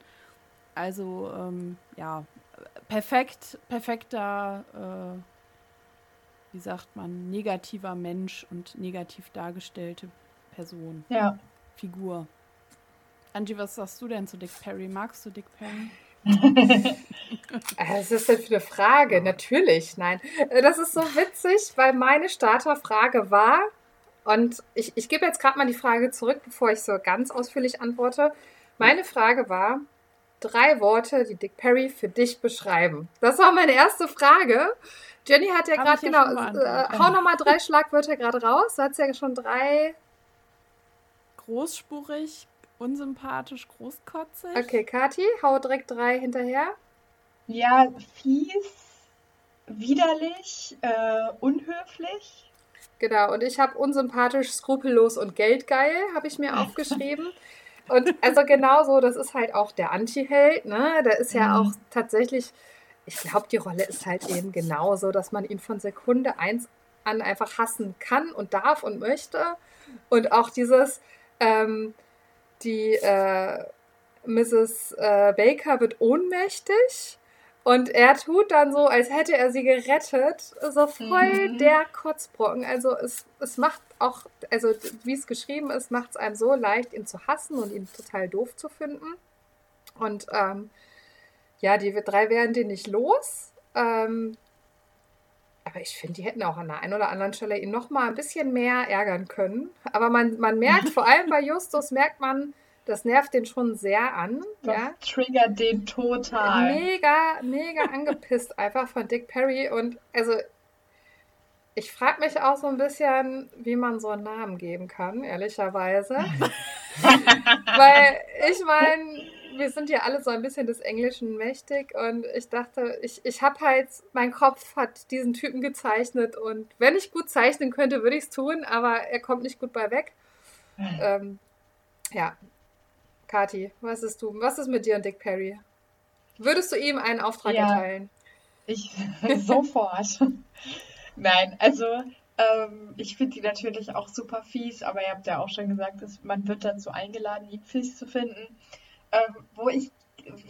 Also, ähm, ja, perfekt, perfekter, äh, wie sagt man, negativer Mensch und negativ dargestellte Person. Ja. Figur. Angie, was sagst du denn zu Dick Perry? Magst du Dick Perry? Was ist denn für eine Frage? Natürlich, nein. Das ist so witzig, weil meine Starterfrage war, und ich, ich gebe jetzt gerade mal die Frage zurück, bevor ich so ganz ausführlich antworte. Meine Frage war, drei Worte, die Dick Perry für dich beschreiben. Das war meine erste Frage. Jenny hat ja gerade, genau, äh, hau nochmal drei Schlagwörter gerade raus. Du hast ja schon drei. Großspurig, unsympathisch, großkotzig. Okay, Kati, hau direkt drei hinterher. Ja, fies, widerlich, äh, unhöflich. Genau, und ich habe unsympathisch, skrupellos und geldgeil, habe ich mir aufgeschrieben. Und also genau so, das ist halt auch der Anti-Held, ne? Der ist ja mhm. auch tatsächlich, ich glaube, die Rolle ist halt eben genauso, dass man ihn von Sekunde eins an einfach hassen kann und darf und möchte. Und auch dieses, ähm, die äh, Mrs. Äh, Baker wird ohnmächtig und er tut dann so, als hätte er sie gerettet, so voll mhm. der Kotzbrocken. Also es, es macht auch, also wie es geschrieben ist, macht es einem so leicht, ihn zu hassen und ihn total doof zu finden. Und ähm, ja, die drei werden den nicht los. Ähm, aber ich finde, die hätten auch an der einen oder anderen Stelle ihn noch mal ein bisschen mehr ärgern können. Aber man, man merkt, vor allem bei Justus merkt man, das nervt den schon sehr an. Das ja. triggert den total. Mega, mega angepisst einfach von Dick Perry. Und also, ich frage mich auch so ein bisschen, wie man so einen Namen geben kann, ehrlicherweise. Weil ich meine, wir sind ja alle so ein bisschen des Englischen mächtig und ich dachte, ich, ich habe halt, mein Kopf hat diesen Typen gezeichnet und wenn ich gut zeichnen könnte, würde ich es tun, aber er kommt nicht gut bei weg. Ähm, ja, Kati, was ist du? Was ist mit dir und Dick Perry? Würdest du ihm einen Auftrag ja, erteilen? Ich sofort. Nein, also ähm, ich finde die natürlich auch super fies, aber ihr habt ja auch schon gesagt, dass man wird dazu eingeladen, ihn fies zu finden. Ähm, wo ich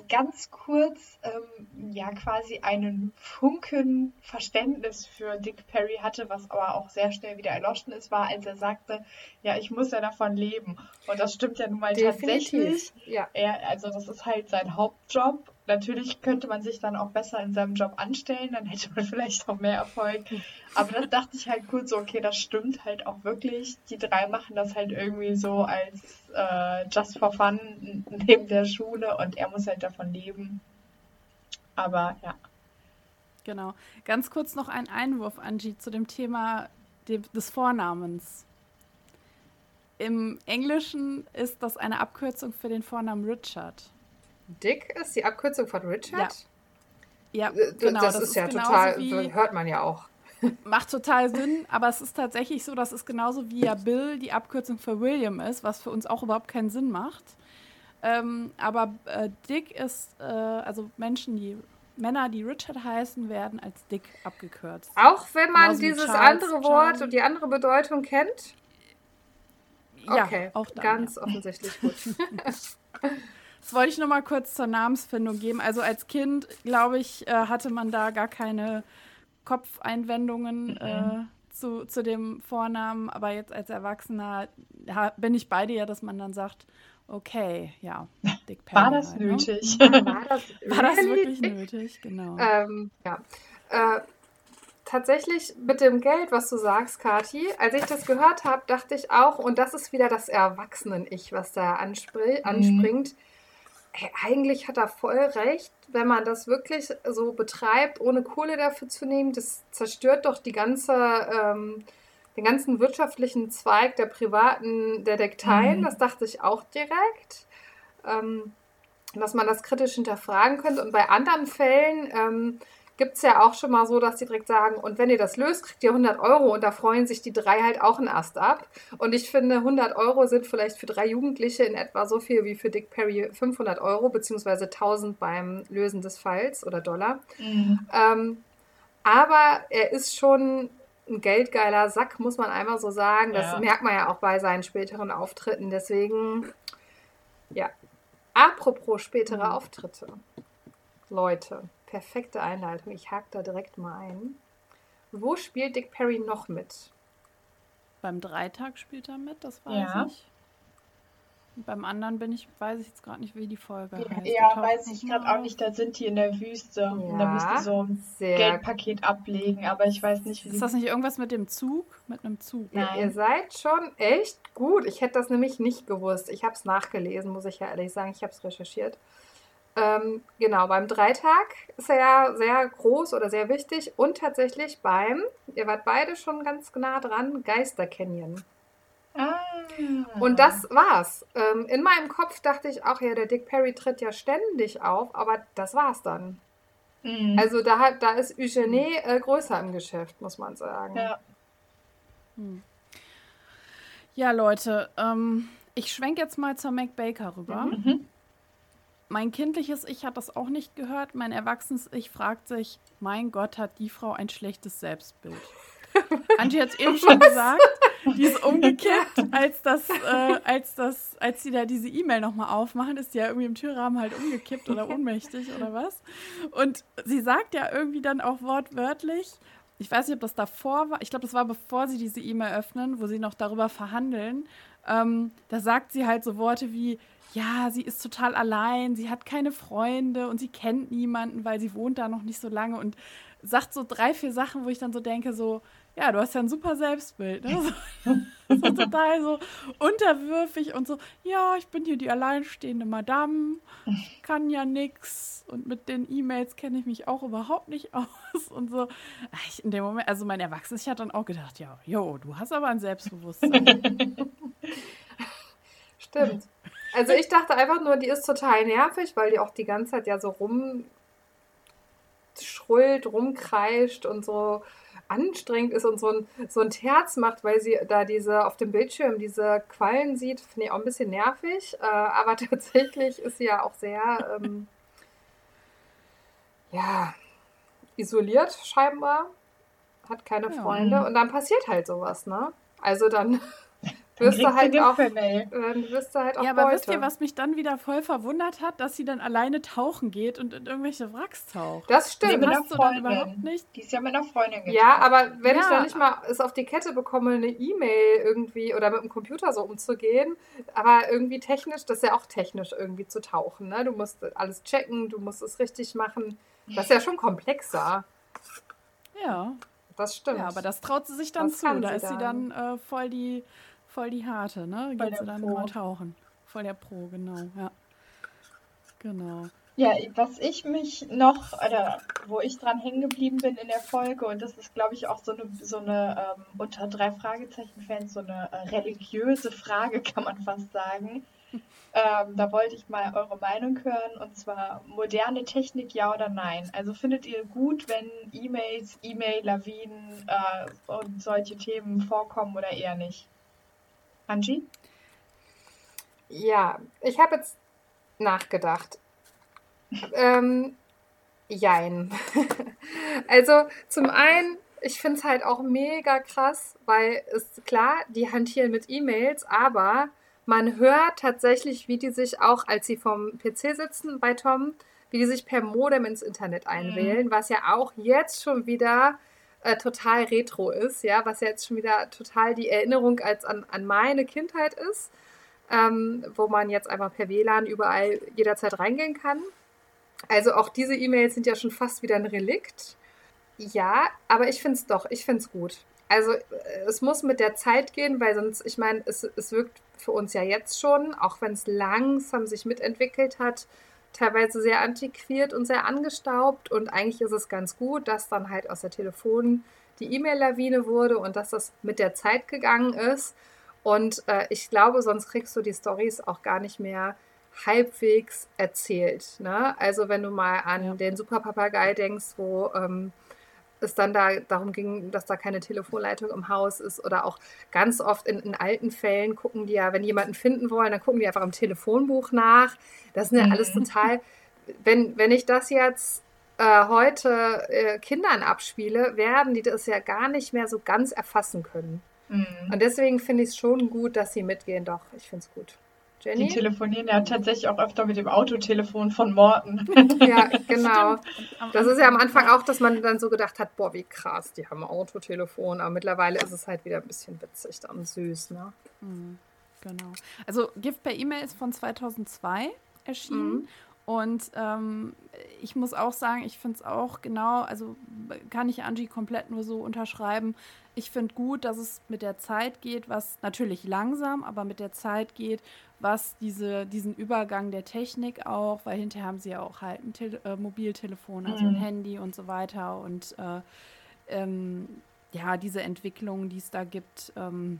ganz kurz ähm, ja quasi einen Funken Verständnis für Dick Perry hatte, was aber auch sehr schnell wieder erloschen ist, war, als er sagte, ja, ich muss ja davon leben. Und das stimmt ja nun mal Definitiv. tatsächlich. Ja. Er, also das ist halt sein Hauptjob Natürlich könnte man sich dann auch besser in seinem Job anstellen, dann hätte man vielleicht auch mehr Erfolg. Aber das dachte ich halt kurz okay, das stimmt halt auch wirklich. Die drei machen das halt irgendwie so als äh, just for fun neben der Schule und er muss halt davon leben. Aber ja. Genau. Ganz kurz noch ein Einwurf, Angie, zu dem Thema des Vornamens. Im Englischen ist das eine Abkürzung für den Vornamen Richard. Dick ist die Abkürzung von Richard? Ja, ja genau. Das, das ist, ist ja total, hört man ja auch. Macht total Sinn, aber es ist tatsächlich so, dass es genauso wie ja Bill die Abkürzung für William ist, was für uns auch überhaupt keinen Sinn macht. Ähm, aber äh, Dick ist, äh, also Menschen, die Männer, die Richard heißen, werden als Dick abgekürzt. Auch wenn man Genauso dieses Charles, andere Wort Charlie. und die andere Bedeutung kennt? Ja, okay, auch dann, ganz ja. offensichtlich gut. Das wollte ich noch mal kurz zur Namensfindung geben. Also als Kind, glaube ich, äh, hatte man da gar keine Kopfeinwendungen mhm. äh, zu, zu dem Vornamen. Aber jetzt als Erwachsener ja, bin ich bei dir, dass man dann sagt, okay, ja, Dick Perry. War das ne? nötig? Ne? War, das, War das wirklich nötig? Genau. Ähm, ja. Äh, tatsächlich mit dem Geld, was du sagst, Kati, als ich das gehört habe, dachte ich auch, und das ist wieder das Erwachsenen-Ich, was da anspr mhm. anspringt. Mhm eigentlich hat er voll recht, wenn man das wirklich so betreibt, ohne Kohle dafür zu nehmen. Das zerstört doch die ganze, ähm, den ganzen wirtschaftlichen Zweig der privaten Detekteien. Mhm. Das dachte ich auch direkt. Ähm, dass man das kritisch hinterfragen könnte. Und bei anderen Fällen ähm, gibt es ja auch schon mal so, dass die direkt sagen, und wenn ihr das löst, kriegt ihr 100 Euro und da freuen sich die drei halt auch einen Ast ab. Und ich finde, 100 Euro sind vielleicht für drei Jugendliche in etwa so viel wie für Dick Perry 500 Euro, beziehungsweise 1000 beim Lösen des Falls oder Dollar. Mhm. Ähm, aber er ist schon ein geldgeiler Sack, muss man einmal so sagen. Das ja. merkt man ja auch bei seinen späteren Auftritten. Deswegen, ja. Apropos spätere mhm. Auftritte. Leute, Perfekte Einleitung. Ich hake da direkt mal ein. Wo spielt Dick Perry noch mit? Beim Dreitag spielt er mit, das weiß ja. ich. Beim anderen bin ich, weiß ich jetzt gerade nicht, wie die Folge Ja, heißt. ja weiß ich gerade auch nicht. Da sind die in der Wüste und da Ja, müssen die so ein sehr Geldpaket ablegen, aber ich weiß nicht, wie Ist das nicht irgendwas mit dem Zug? Mit einem Zug? Nein. ihr seid schon echt gut. Ich hätte das nämlich nicht gewusst. Ich habe es nachgelesen, muss ich ja ehrlich sagen. Ich habe es recherchiert. Ähm, genau, beim Dreitag ist er ja sehr groß oder sehr wichtig. Und tatsächlich beim, ihr wart beide schon ganz nah dran, Geister Canyon. Ah. Und das war's. Ähm, in meinem Kopf dachte ich auch, ja, der Dick Perry tritt ja ständig auf, aber das war's dann. Mhm. Also da, hat, da ist Eugenie äh, größer im Geschäft, muss man sagen. ja. Hm. Ja, Leute, ähm, ich schwenke jetzt mal zur Mac Baker rüber. Mhm. Mein kindliches Ich hat das auch nicht gehört. Mein erwachsenes Ich fragt sich, mein Gott, hat die Frau ein schlechtes Selbstbild. Angie hat es eben schon gesagt, die ist umgekippt, als das, äh, als das, als sie da diese E-Mail nochmal aufmachen, ist die ja irgendwie im Türrahmen halt umgekippt oder ohnmächtig oder was. Und sie sagt ja irgendwie dann auch wortwörtlich, ich weiß nicht, ob das davor war, ich glaube, das war bevor sie diese E-Mail öffnen, wo sie noch darüber verhandeln. Ähm, da sagt sie halt so Worte wie, ja, sie ist total allein, sie hat keine Freunde und sie kennt niemanden, weil sie wohnt da noch nicht so lange und sagt so drei, vier Sachen, wo ich dann so denke, so, ja, du hast ja ein super Selbstbild. Ne? So, so total so unterwürfig und so, ja, ich bin hier die alleinstehende Madame, kann ja nix und mit den E-Mails kenne ich mich auch überhaupt nicht aus und so. Ich, in dem Moment, also mein Erwachsenes, ich hatte dann auch gedacht, ja, jo, du hast aber ein Selbstbewusstsein. Stimmt. Also ich dachte einfach nur, die ist total nervig, weil die auch die ganze Zeit ja so rumschrullt, rumkreischt und so anstrengend ist und so ein, so ein Terz macht, weil sie da diese auf dem Bildschirm diese Quallen sieht, finde ich auch ein bisschen nervig. Äh, aber tatsächlich ist sie ja auch sehr ähm, ja, isoliert scheinbar, hat keine Ja. Freunde und dann passiert halt sowas, ne? Also dann Dann wirst du halt auch, dann wirst du halt auch ja, aber Beute. wisst ihr, was mich dann wieder voll verwundert hat, dass sie dann alleine tauchen geht und in irgendwelche Wracks taucht. Das Nee, stimmt. einer Hast du dann überhaupt nicht? Die ist ja mit einer Freundin Ja, getaucht. aber wenn ich Ja. dann nicht mal es auf die Kette bekomme, eine E-Mail irgendwie oder mit dem Computer so umzugehen, aber irgendwie technisch, das ist ja auch technisch irgendwie zu tauchen. Ne? Du musst alles checken, du musst es richtig machen. Das ist ja schon komplexer. Ja, Das stimmt. ja, aber das traut sie sich dann Das zu. Da sie ist sie dann äh, voll die voll die harte, ne? Voll Geht sie dann Pro. mal tauchen. Voll der Pro, genau, ja. Genau. Ja, was ich mich noch, oder wo ich dran hängen geblieben bin in der Folge, und das ist, glaube ich, auch so eine, so eine ähm, unter drei Fragezeichen-Fans, so eine äh, religiöse Frage, kann man fast sagen. Ähm, da wollte ich mal eure Meinung hören, und zwar moderne Technik, ja oder nein? Also findet ihr gut, wenn E-Mails, E-Mail-Lawinen äh, und solche Themen vorkommen oder eher nicht? Angie? Ja, ich habe jetzt nachgedacht. Ähm, jein. also zum einen, ich finde es halt auch mega krass, weil es klar, die hantieren mit E-Mails, aber man hört tatsächlich, wie die sich auch, als sie vom PC sitzen bei Tom, wie die sich per Modem ins Internet einwählen, was ja auch jetzt schon wieder äh, total retro ist, ja, was ja jetzt schon wieder total die Erinnerung als an, an meine Kindheit ist ähm, wo man jetzt einfach per WLAN überall jederzeit reingehen kann. Also auch diese E-Mails sind ja schon fast wieder ein Relikt. Ja, aber ich finde es doch, ich finde es gut. Also äh, es muss mit der Zeit gehen, weil sonst, ich meine, es, es wirkt für uns ja jetzt schon, auch wenn es langsam sich mitentwickelt hat, teilweise sehr antiquiert und sehr angestaubt. Und eigentlich ist es ganz gut, dass dann halt aus der Telefon die E-Mail-Lawine wurde und dass das mit der Zeit gegangen ist. Und äh, ich glaube, sonst kriegst du die Stories auch gar nicht mehr halbwegs erzählt. Ne? Also wenn du mal an Ja. den Superpapagei denkst, wo ähm, es dann da darum ging, dass da keine Telefonleitung im Haus ist oder auch ganz oft in, in alten Fällen gucken die ja, wenn jemanden finden wollen, dann gucken die einfach im Telefonbuch nach. Das sind ja Mhm. alles total, wenn, wenn ich das jetzt äh, heute äh, Kindern abspiele, werden die das ja gar nicht mehr so ganz erfassen können. Mhm. Und deswegen finde ich es schon gut, dass sie mitgehen. Doch, ich finde es gut. Die Jenny? telefonieren ja tatsächlich auch öfter mit dem Autotelefon von Morten. Ja, genau. Das ist ja am Anfang auch, dass man dann so gedacht hat, boah, wie krass, die haben ein Autotelefon. Aber mittlerweile ist es halt wieder ein bisschen witzig und süß, ne? Mhm. Genau. Also Gift per E-Mail ist von 2002 erschienen. Mhm. Und ähm, ich muss auch sagen, ich finde es auch genau, also kann ich Angie komplett nur so unterschreiben. Ich finde gut, dass es mit der Zeit geht, was natürlich langsam, aber mit der Zeit geht, was diese, diesen Übergang der Technik auch, weil hinterher haben sie ja auch halt ein Tele äh, Mobiltelefon, also ein mhm. Handy und so weiter. Und äh, ähm, ja, diese Entwicklungen, die es da gibt, ähm,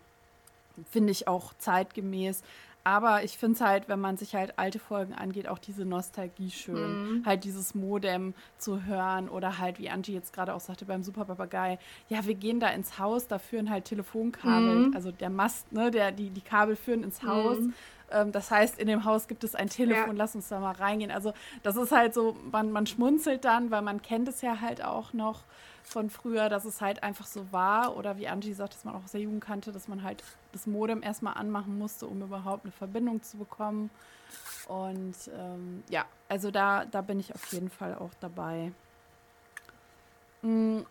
finde ich auch zeitgemäß. Aber ich finde es halt, wenn man sich halt alte Folgen angeht, auch diese Nostalgie schön. Mhm. Halt dieses Modem zu hören oder halt, wie Angie jetzt gerade auch sagte beim Super Papagei, ja, wir gehen da ins Haus, da führen halt Telefonkabel, mhm. also der Mast, ne, der, die, die Kabel führen ins Haus. Mhm. Ähm, das heißt, in dem Haus gibt es ein Telefon, ja. lass uns da mal reingehen. Also das ist halt so, man, man schmunzelt dann, weil man kennt es ja halt auch noch von früher, dass es halt einfach so war oder wie Angie sagt, dass man auch sehr jung kannte, dass man halt das Modem erstmal anmachen musste, um überhaupt eine Verbindung zu bekommen. Und ähm, ja, also da, da bin ich auf jeden Fall auch dabei. Mhm.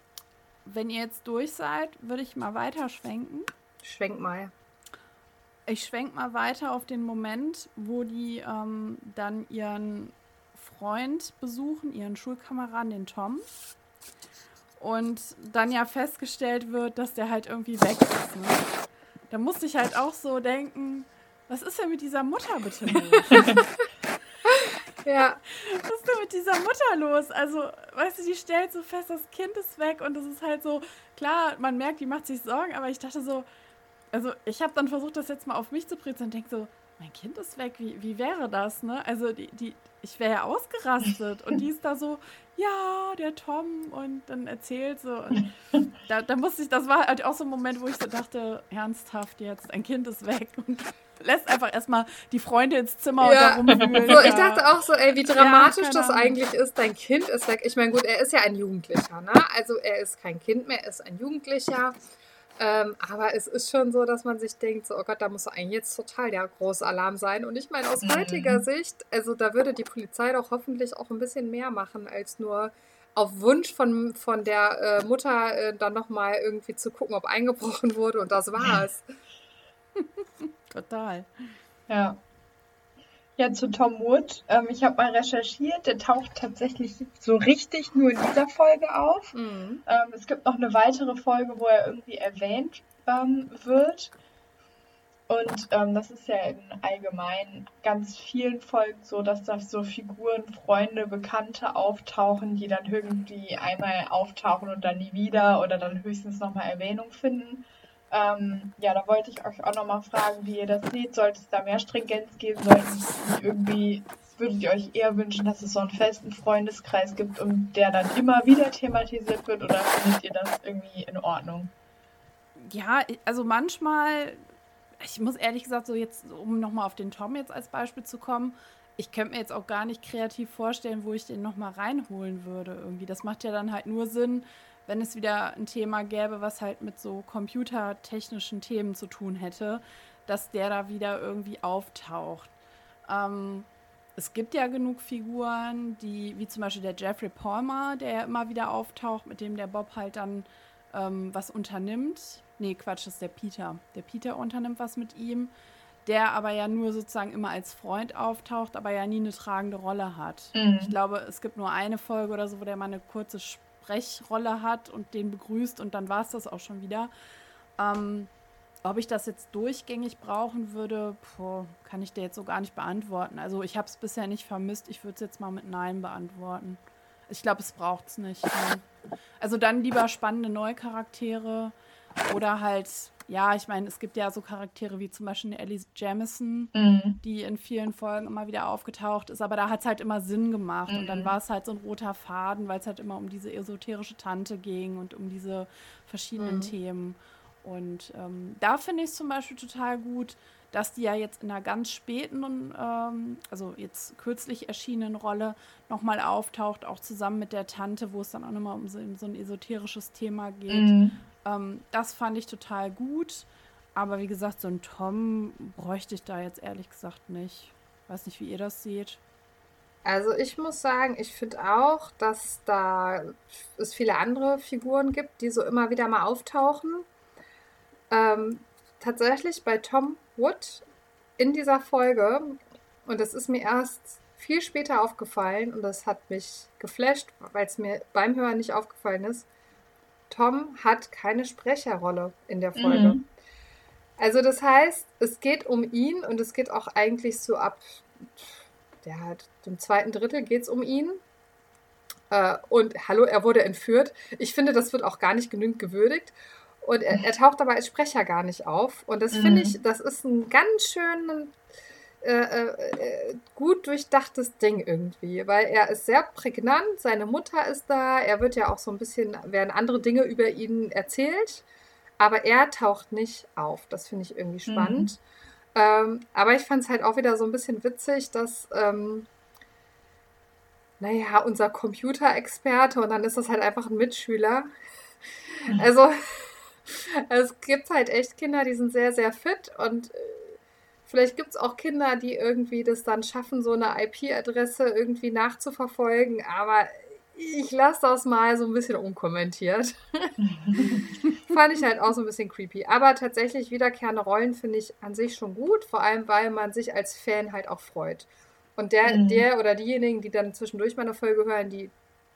Wenn ihr jetzt durch seid, würde ich mal weiterschwenken. Schwenk mal. Ich schwenk mal weiter auf den Moment, wo die ähm, dann ihren Freund besuchen, ihren Schulkameraden, den Tom und dann ja festgestellt wird, dass der halt irgendwie weg ist. Ne? Da musste ich halt auch so denken, was ist denn mit dieser Mutter bitte los? ja. Was ist denn mit dieser Mutter los? Also, weißt du, die stellt so fest, das Kind ist weg und das ist halt so, klar, man merkt, die macht sich Sorgen, aber ich dachte so, also ich habe dann versucht, das jetzt mal auf mich zu prägen und denke so, mein Kind ist weg, wie, wie wäre das, ne? Also die, die, ich wäre ja ausgerastet und die ist da so, ja, der Tom und dann erzählt so. Und da, da musste ich, das war halt auch so ein Moment, wo ich so dachte, ernsthaft jetzt, ein Kind ist weg und lässt einfach erstmal die Freunde ins Zimmer ja. und da rumwühlen. So, ich dachte auch so, ey, wie dramatisch ja, das eigentlich ist, dein Kind ist weg. Ich meine, gut, er ist ja ein Jugendlicher, ne? Also er ist kein Kind mehr, er ist ein Jugendlicher. Ähm, aber es ist schon so, dass man sich denkt, so, oh Gott, da muss eigentlich jetzt total der große Alarm sein. Und ich meine, aus mhm. heutiger Sicht, also da würde die Polizei doch hoffentlich auch ein bisschen mehr machen, als nur auf Wunsch von, von der äh, Mutter äh, dann nochmal irgendwie zu gucken, ob eingebrochen wurde und das war's. Total. Ja. Ja, zu Tom Wood. Ähm, ich habe mal recherchiert, der taucht tatsächlich so richtig nur in dieser Folge auf. Mhm. Ähm, es gibt noch eine weitere Folge, wo er irgendwie erwähnt ähm, wird. Und ähm, das ist ja in allgemein ganz vielen Folgen so, dass da so Figuren, Freunde, Bekannte auftauchen, die dann irgendwie einmal auftauchen und dann nie wieder oder dann höchstens nochmal Erwähnung finden. Ähm, ja, da wollte ich euch auch nochmal fragen, wie ihr das seht. Sollte es da mehr Stringenz geben? Sollten irgendwie, würdet ihr euch eher wünschen, dass es so einen festen Freundeskreis gibt und der dann immer wieder thematisiert wird oder findet ihr das irgendwie in Ordnung? Ja, also manchmal, ich muss ehrlich gesagt, so jetzt, um nochmal auf den Tom jetzt als Beispiel zu kommen, ich könnte mir jetzt auch gar nicht kreativ vorstellen, wo ich den nochmal reinholen würde irgendwie. Das macht ja dann halt nur Sinn, wenn es wieder ein Thema gäbe, was halt mit so computertechnischen Themen zu tun hätte, dass der da wieder irgendwie auftaucht. Ähm, es gibt ja genug Figuren, die, wie zum Beispiel der Jeffrey Palmer, der ja immer wieder auftaucht, mit dem der Bob halt dann ähm, was unternimmt. Nee, Quatsch, das ist der Peter. Der Peter unternimmt was mit ihm, der aber ja nur sozusagen immer als Freund auftaucht, aber ja nie eine tragende Rolle hat. Mhm. Ich glaube, es gibt nur eine Folge oder so, wo der mal eine kurze Sp Sprechrolle hat und den begrüßt und dann war es das auch schon wieder. Ähm, ob ich das jetzt durchgängig brauchen würde, boah, kann ich dir jetzt so gar nicht beantworten. Also ich habe es bisher nicht vermisst. Ich würde es jetzt mal mit Nein beantworten. Ich glaube, es braucht es nicht. Ne? Also dann lieber spannende neue Charaktere oder halt ja, ich meine, es gibt ja so Charaktere wie zum Beispiel Ellie Jamison, mhm. die in vielen Folgen immer wieder aufgetaucht ist, aber da hat es halt immer Sinn gemacht. Mhm. Und dann mhm. war es halt so ein roter Faden, weil es halt immer um diese esoterische Tante ging und um diese verschiedenen mhm. Themen. Und ähm, da finde ich es zum Beispiel total gut, dass die ja jetzt in einer ganz späten, ähm, also jetzt kürzlich erschienenen Rolle nochmal auftaucht, auch zusammen mit der Tante, wo es dann auch nochmal um so, so ein esoterisches Thema geht. Mhm. Ähm, das fand ich total gut. Aber wie gesagt, so ein Tom bräuchte ich da jetzt ehrlich gesagt nicht. Weiß nicht, wie ihr das seht. Also ich muss sagen, ich finde auch, dass da es viele andere Figuren gibt, die so immer wieder mal auftauchen. Ähm, tatsächlich bei Tom Wood in dieser Folge, und das ist mir erst viel später aufgefallen und das hat mich geflasht, weil es mir beim Hören nicht aufgefallen ist, Tom hat keine Sprecherrolle in der Folge. Mhm. Also das heißt, es geht um ihn und es geht auch eigentlich so ab der hat dem zweiten Drittel geht es um ihn. Äh, und hallo, er wurde entführt. Ich finde, das wird auch gar nicht genügend gewürdigt. Und er, er taucht aber als Sprecher gar nicht auf. Und das finde mhm. ich, das ist ein ganz schön äh, äh, gut durchdachtes Ding irgendwie, weil er ist sehr prägnant, seine Mutter ist da, er wird ja auch so ein bisschen, werden andere Dinge über ihn erzählt, aber er taucht nicht auf. Das finde ich irgendwie spannend. Mhm. Ähm, aber ich fand es halt auch wieder so ein bisschen witzig, dass, ähm, naja, unser Computerexperte und dann ist das halt einfach ein Mitschüler. Mhm. Also, es gibt halt echt Kinder, die sind sehr, sehr fit und äh, vielleicht gibt es auch Kinder, die irgendwie das dann schaffen, so eine IP-Adresse irgendwie nachzuverfolgen, aber ich lasse das mal so ein bisschen unkommentiert. Fand ich halt auch so ein bisschen creepy. Aber tatsächlich wiederkehrende Rollen finde ich an sich schon gut, vor allem weil man sich als Fan halt auch freut. Und der, mhm. der oder diejenigen, die dann zwischendurch mal eine Folge hören, die,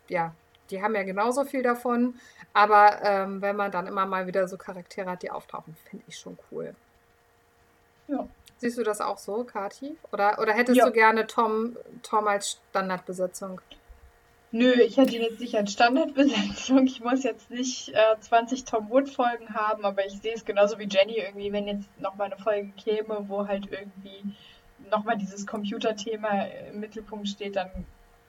ja, die haben ja genauso viel davon. Aber ähm, wenn man dann immer mal wieder so Charaktere hat, die auftauchen, finde ich schon cool. Ja. Siehst du das auch so, Kati? Oder, oder hättest ja. du gerne Tom, Tom als Standardbesetzung? Nö, ich hätte ihn jetzt nicht als Standardbesetzung. Ich muss jetzt nicht äh, 20 Tom Wood-Folgen haben, aber ich sehe es genauso wie Jenny irgendwie, wenn jetzt nochmal eine Folge käme, wo halt irgendwie nochmal dieses Computerthema im Mittelpunkt steht, dann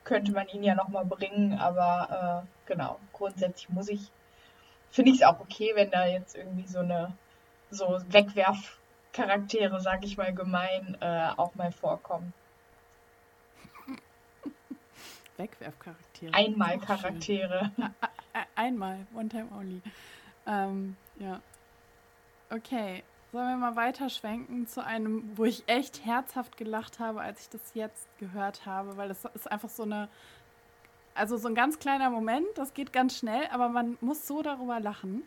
könnte man ihn ja nochmal bringen. Aber äh, genau, grundsätzlich muss ich, finde ich es auch okay, wenn da jetzt irgendwie so eine so Wegwerfcharaktere, sag ich mal gemein, äh, auch mal vorkommen. Wegwerfcharaktere. Einmal Charaktere. Einmal, one time only. Ähm, ja. Okay, sollen wir mal weiterschwenken zu einem, wo ich echt herzhaft gelacht habe, als ich das jetzt gehört habe, weil das ist einfach so eine, also so ein ganz kleiner Moment, das geht ganz schnell, aber man muss so darüber lachen.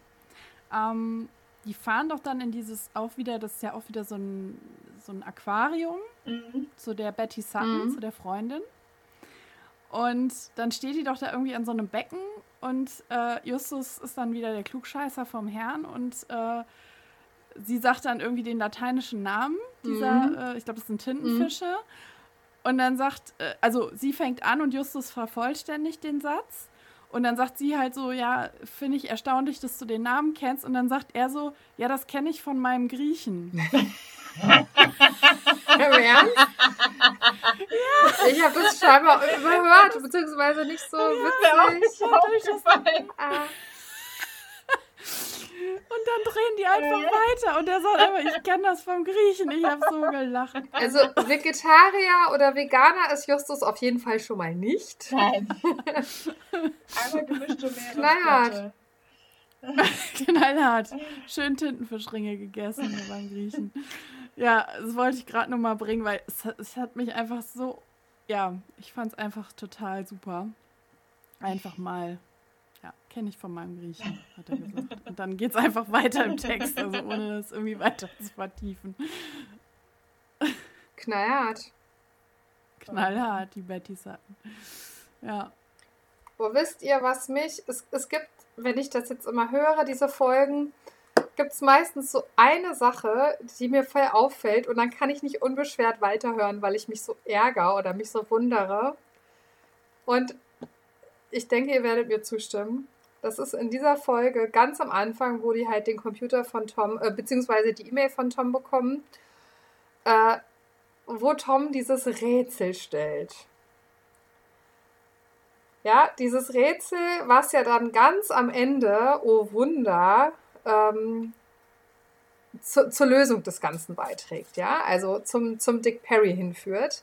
Ähm, die fahren doch dann in dieses auch wieder, das ist ja auch wieder so ein, so ein Aquarium mhm. zu der Betty Sutton, mhm. zu der Freundin. Und dann steht die doch da irgendwie an so einem Becken und äh, Justus ist dann wieder der Klugscheißer vom Herrn und äh, sie sagt dann irgendwie den lateinischen Namen dieser, mhm. äh, ich glaube, das sind Tintenfische. Mhm. Und dann sagt, äh, also sie fängt an und Justus vervollständigt den Satz. Und dann sagt sie halt so, ja, finde ich erstaunlich, dass du den Namen kennst. Und dann sagt er so, ja, das kenne ich von meinem Griechen. Im Ernst? ja. Ich habe das scheinbar überhört, beziehungsweise nicht so witzig. Ja, ah. Und dann drehen die einfach weiter und er sagt einfach, ich kenne das vom Griechen. Ich habe so gelacht. Also Vegetarier oder Veganer ist Justus auf jeden Fall schon mal nicht. Nein. Einmal gemischte Knallhart. Knallhart. Schön Tintenfischringe gegessen beim Griechen. Ja, das wollte ich gerade noch mal bringen, weil es, es hat mich einfach so, ja, ich fand es einfach total super. Einfach mal, kenne ich von meinem Griechen, hat er gesagt. Und dann geht es einfach weiter im Text, also ohne das irgendwie weiter zu vertiefen. Knallhart. Knallhart, die Betty hatten. Ja. Wo wisst ihr, was mich, es, es gibt, wenn ich das jetzt immer höre, diese Folgen, gibt es meistens so eine Sache, die mir voll auffällt und dann kann ich nicht unbeschwert weiterhören, weil ich mich so ärgere oder mich so wundere. Und ich denke, ihr werdet mir zustimmen. Das ist in dieser Folge ganz am Anfang, wo die halt den Computer von Tom, äh, beziehungsweise die E-Mail von Tom bekommen, äh, wo Tom dieses Rätsel stellt. Ja, dieses Rätsel, was ja dann ganz am Ende, oh Wunder, ähm, zu, zur Lösung des Ganzen beiträgt, ja, also zum, zum Dick Perry hinführt.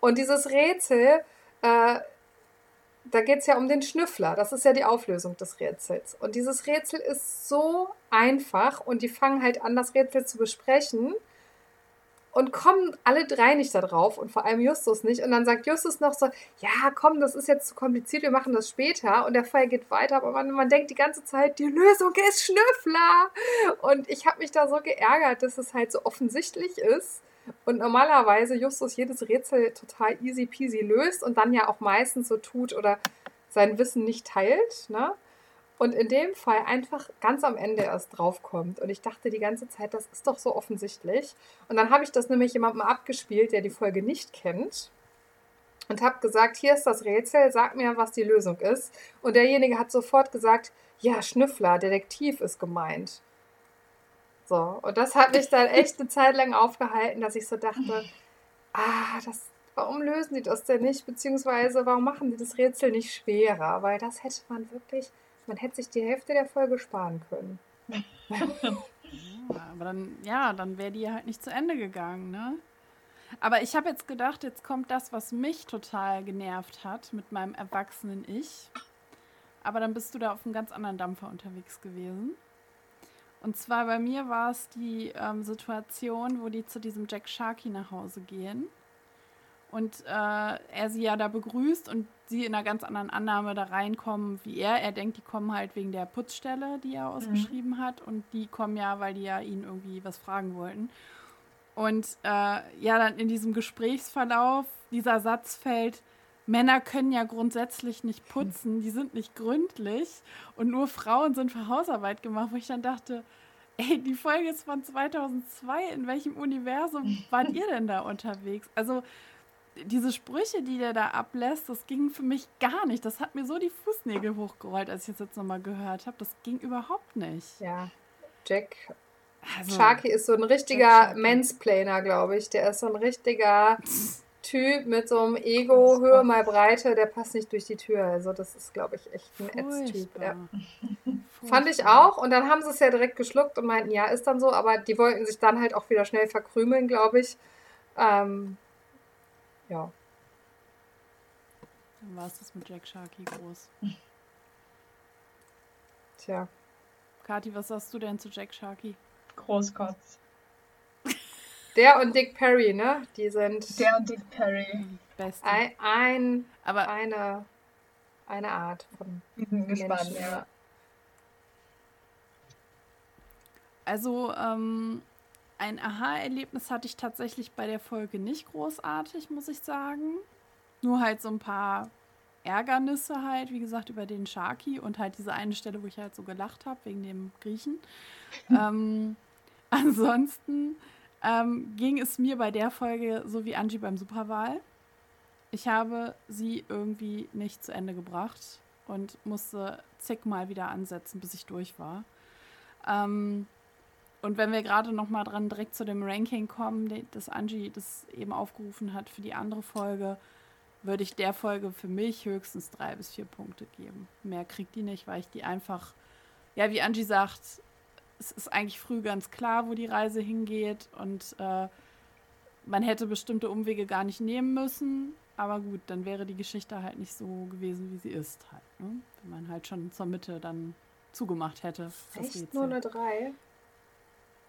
Und dieses Rätsel, äh, da geht es ja um den Schnüffler. Das ist ja die Auflösung des Rätsels. Und dieses Rätsel ist so einfach und die fangen halt an, das Rätsel zu besprechen und kommen alle drei nicht da drauf und vor allem Justus nicht. Und dann sagt Justus noch so, ja, komm, das ist jetzt zu kompliziert, wir machen das später. Und der Fall geht weiter, aber man, man denkt die ganze Zeit, die Lösung ist Schnüffler. Und ich habe mich da so geärgert, dass es halt so offensichtlich ist. Und normalerweise Justus jedes Rätsel total easy peasy löst und dann ja auch meistens so tut oder sein Wissen nicht teilt, ne? Und in dem Fall einfach ganz am Ende erst draufkommt. Und ich dachte die ganze Zeit, das ist doch so offensichtlich. Und dann habe ich das nämlich jemandem abgespielt, der die Folge nicht kennt. Und habe gesagt, hier ist das Rätsel, sag mir, was die Lösung ist. Und derjenige hat sofort gesagt, ja, Schnüffler, Detektiv ist gemeint. So, und das hat mich dann echt eine Zeit lang aufgehalten, dass ich so dachte, ah, das, warum lösen die das denn nicht? Beziehungsweise, warum machen die das Rätsel nicht schwerer? Weil das hätte man wirklich, man hätte sich die Hälfte der Folge sparen können. ja, aber dann, ja, dann wäre die halt nicht zu Ende gegangen, ne? Aber ich habe jetzt gedacht, jetzt kommt das, was mich total genervt hat mit meinem erwachsenen Ich. Aber dann bist du da auf einem ganz anderen Dampfer unterwegs gewesen. Und zwar bei mir war es die ähm, Situation, wo die zu diesem Jack Sharky nach Hause gehen. Und äh, er sie ja da begrüßt und sie in einer ganz anderen Annahme da reinkommen wie er. Er denkt, die kommen halt wegen der Putzstelle, die er ausgeschrieben mhm. hat. Und die kommen ja, weil die ja ihn irgendwie was fragen wollten. Und äh, ja, dann in diesem Gesprächsverlauf dieser Satz fällt, Männer können ja grundsätzlich nicht putzen, die sind nicht gründlich und nur Frauen sind für Hausarbeit gemacht, wo ich dann dachte, ey, die Folge ist von 2002, in welchem Universum wart ihr denn da unterwegs? Also diese Sprüche, die der da ablässt, das ging für mich gar nicht. Das hat mir so die Fußnägel hochgerollt, als ich es jetzt nochmal gehört habe. Das ging überhaupt nicht. Ja, Jack also, Sharky ist so ein richtiger Mansplainer, glaube ich. Der ist so ein richtiger Typ mit so einem Ego, Höhe mal Breite, der passt nicht durch die Tür. Also das ist, glaube ich, echt ein Ätztyp. Ja. Fand ich auch. Und dann haben sie es ja direkt geschluckt und meinten, ja, ist dann so. Aber die wollten sich dann halt auch wieder schnell verkrümeln, glaube ich. Ähm, ja. Dann war es das mit Jack Sharky groß. Tja. Kathi, was sagst du denn zu Jack Sharky? Großkotz. Der und Dick Perry, ne? Die sind. Der und Dick Perry. Beste. Ein, ein Aber eine, eine Art von. Gespannt, ja. Also, ähm, ein Aha-Erlebnis hatte ich tatsächlich bei der Folge nicht großartig, muss ich sagen. Nur halt so ein paar Ärgernisse halt, wie gesagt, über den Sharky und halt diese eine Stelle, wo ich halt so gelacht habe, wegen dem Griechen. ähm, ansonsten ähm, ging es mir bei der Folge so wie Angie beim Superwahl. Ich habe sie irgendwie nicht zu Ende gebracht und musste zigmal wieder ansetzen, bis ich durch war. Ähm, und wenn wir gerade noch mal dran direkt zu dem Ranking kommen, das Angie das eben aufgerufen hat für die andere Folge, würde ich der Folge für mich höchstens drei bis vier Punkte geben. Mehr kriegt die nicht, weil ich die einfach, ja, wie Angie sagt, es ist eigentlich früh ganz klar, wo die Reise hingeht und äh, man hätte bestimmte Umwege gar nicht nehmen müssen. Aber gut, dann wäre die Geschichte halt nicht so gewesen, wie sie ist halt. Ne? Wenn man halt schon zur Mitte dann zugemacht hätte. Echt nur eine 3?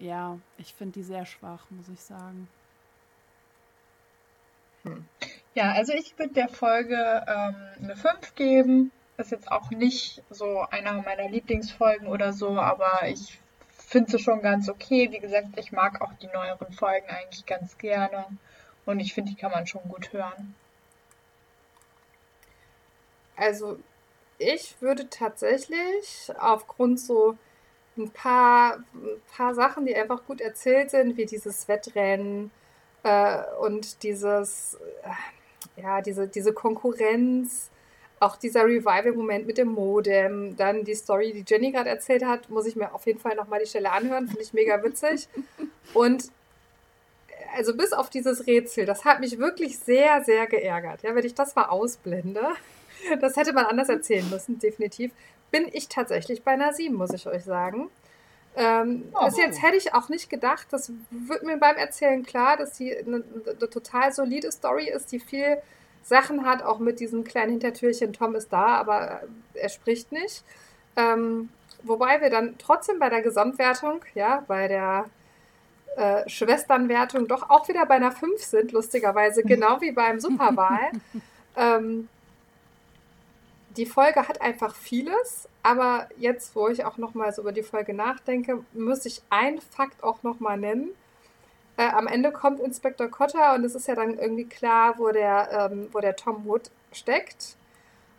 Ja, ich finde die sehr schwach, muss ich sagen. Hm. Ja, also ich würde der Folge ähm, eine 5 geben. Ist jetzt auch nicht so einer meiner Lieblingsfolgen oder so, aber ich finde sie schon ganz okay. Wie gesagt, ich mag auch die neueren Folgen eigentlich ganz gerne. Und ich finde, die kann man schon gut hören. Also, ich würde tatsächlich aufgrund so ein paar, ein paar Sachen, die einfach gut erzählt sind, wie dieses Wettrennen äh, und dieses, äh, ja, diese, diese Konkurrenz, auch dieser Revival-Moment mit dem Modem, dann die Story, die Jenny gerade erzählt hat, muss ich mir auf jeden Fall nochmal die Stelle anhören, finde ich mega witzig. Und also bis auf dieses Rätsel, das hat mich wirklich sehr, sehr geärgert. Ja, wenn ich das mal ausblende, das hätte man anders erzählen müssen, definitiv, bin ich tatsächlich bei einer 7, muss ich euch sagen. Ähm, oh, das jetzt hätte ich auch nicht gedacht. Das wird mir beim Erzählen klar, dass sie eine, eine total solide Story ist, die viel Sachen hat, auch mit diesem kleinen Hintertürchen, Tom ist da, aber er spricht nicht. Ähm, wobei wir dann trotzdem bei der Gesamtwertung, ja, bei der äh, Schwesternwertung doch auch wieder bei einer 5 sind, lustigerweise, genau wie beim Superwahl. ähm, die Folge hat einfach vieles, aber jetzt, wo ich auch nochmal so über die Folge nachdenke, muss ich einen Fakt auch nochmal nennen. Äh, am Ende kommt Inspektor Cotter und es ist ja dann irgendwie klar, wo der, ähm, wo der Tom Wood steckt.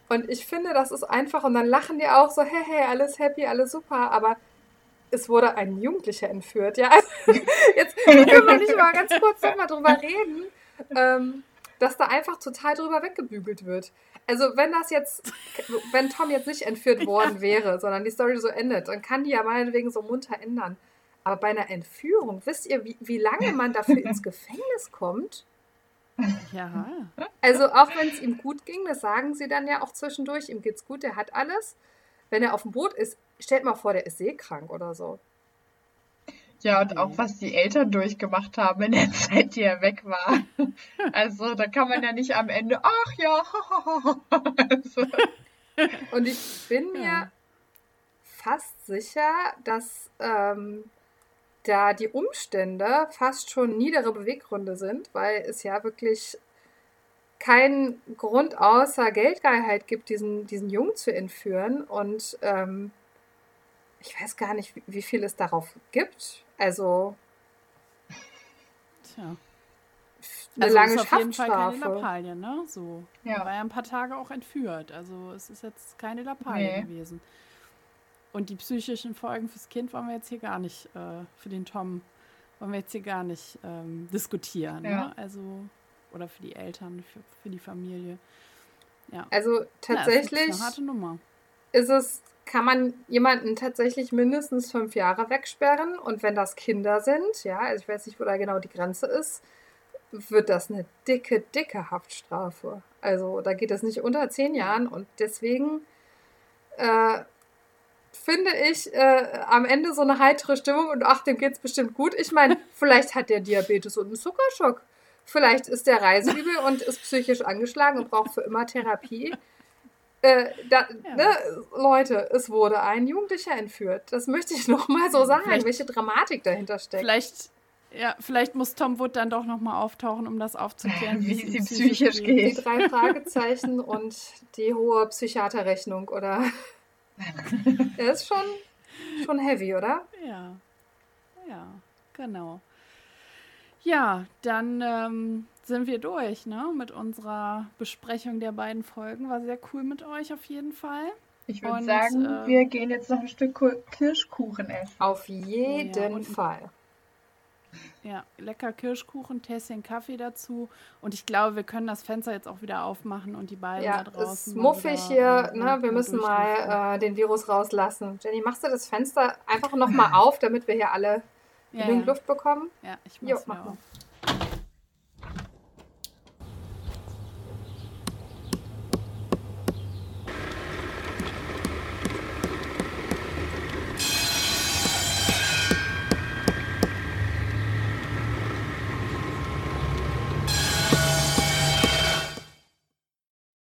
Und ich finde, das ist einfach, und dann lachen die auch so, hey, hey, alles happy, alles super, aber es wurde ein Jugendlicher entführt. Ja, also, jetzt können wir nicht mal ganz kurz nochmal drüber reden, ähm, dass da einfach total drüber weggebügelt wird. Also wenn das jetzt, wenn Tom jetzt nicht entführt worden wäre, sondern die Story so endet, dann kann die ja meinetwegen so munter ändern. Aber bei einer Entführung, wisst ihr, wie, wie lange man dafür ins Gefängnis kommt? Ja. Also auch wenn es ihm gut ging, das sagen sie dann ja auch zwischendurch, ihm geht's gut, der hat alles. Wenn er auf dem Boot ist, stellt mal vor, der ist seekrank oder so. Ja, und auch was die Eltern durchgemacht haben in der Zeit, die er weg war. Also da kann man ja nicht am Ende, ach ja, also. Und ich bin mir Ja. fast sicher, dass ähm, da die Umstände fast schon niedere Beweggründe sind, weil es ja wirklich keinen Grund außer Geldgeilheit gibt, diesen, diesen Jungen zu entführen. Und ähm, ich weiß gar nicht, wie, wie viel es darauf gibt. Also Tja. eine Also lange ist auf jeden Fall keine. Lappalie, ne? So. Ja. Er war ja ein paar Tage auch entführt. Also es ist jetzt keine Lappalie Nee. gewesen. Und die psychischen Folgen fürs Kind wollen wir jetzt hier gar nicht, äh, für den Tom, wollen wir jetzt hier gar nicht ähm, diskutieren. Ja. Ne? Also, oder für die Eltern, für, für die Familie. Ja. Also Ja, tatsächlich. ist eine harte Nummer. ist es, kann man jemanden tatsächlich mindestens fünf Jahre wegsperren. Und wenn das Kinder sind, ja, also ich weiß nicht, wo da genau die Grenze ist, wird das eine dicke, dicke Haftstrafe. Also da geht es nicht unter zehn Jahren und deswegen äh, finde ich äh, am Ende so eine heitere Stimmung und ach, dem geht's bestimmt gut. Ich meine, vielleicht hat der Diabetes und einen Zuckerschock. Vielleicht ist der reiseübel und ist psychisch angeschlagen und braucht für immer Therapie. Äh, da, Ja. ne, Leute, es wurde ein Jugendlicher entführt. Das möchte ich noch mal so sagen, Vielleicht- welche Dramatik dahinter steckt. Vielleicht, ja, vielleicht muss Tom Wood dann doch nochmal auftauchen, um das aufzuklären, Wie es es ihm psychisch Die geht. drei Fragezeichen und die hohe Psychiaterrechnung, oder? Der ist schon, schon heavy, oder? Ja, ja, genau. Ja, dann ähm, sind wir durch, ne, mit unserer Besprechung der beiden Folgen. War sehr cool mit euch auf jeden Fall. Ich würde sagen, äh, wir gehen jetzt noch ein Stück Ku- Kirschkuchen essen. Auf jeden Ja, und- Fall. Ja, lecker Kirschkuchen, Tässchen Kaffee dazu. Und ich glaube, wir können das Fenster jetzt auch wieder aufmachen und die beiden Ja, da draußen. ist mal muffig hier, ne? Wir müssen mal äh, den Virus rauslassen. Jenny, machst du das Fenster einfach noch mal auf, damit wir hier alle ja, genügend ja. Luft bekommen? ja, ich Jo, mach's mach wieder mal. auf.